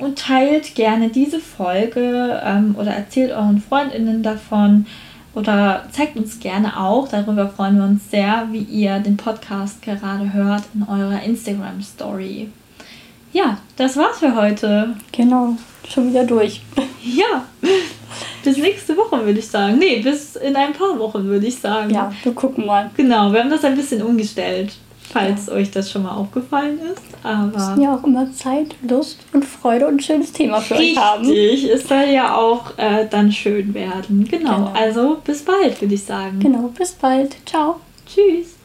und teilt gerne diese Folge ähm, oder erzählt euren Freundinnen davon oder zeigt uns gerne auch, darüber freuen wir uns sehr, wie ihr den Podcast gerade hört in eurer Instagram Story. Ja, das war's für heute. Genau, schon wieder durch. <laughs> Ja bis nächste Woche, würde ich sagen. Nee, bis in ein paar Wochen, würde ich sagen. Ja, wir gucken mal. Genau, wir haben das ein bisschen umgestellt, falls euch das schon mal aufgefallen ist. Aber wir müssen ja auch immer Zeit, Lust und Freude und ein schönes Thema für Richtig, euch haben. Richtig, es soll ja auch äh, dann schön werden. Genau. genau, also bis bald, würde ich sagen. Genau, bis bald. Ciao. Tschüss.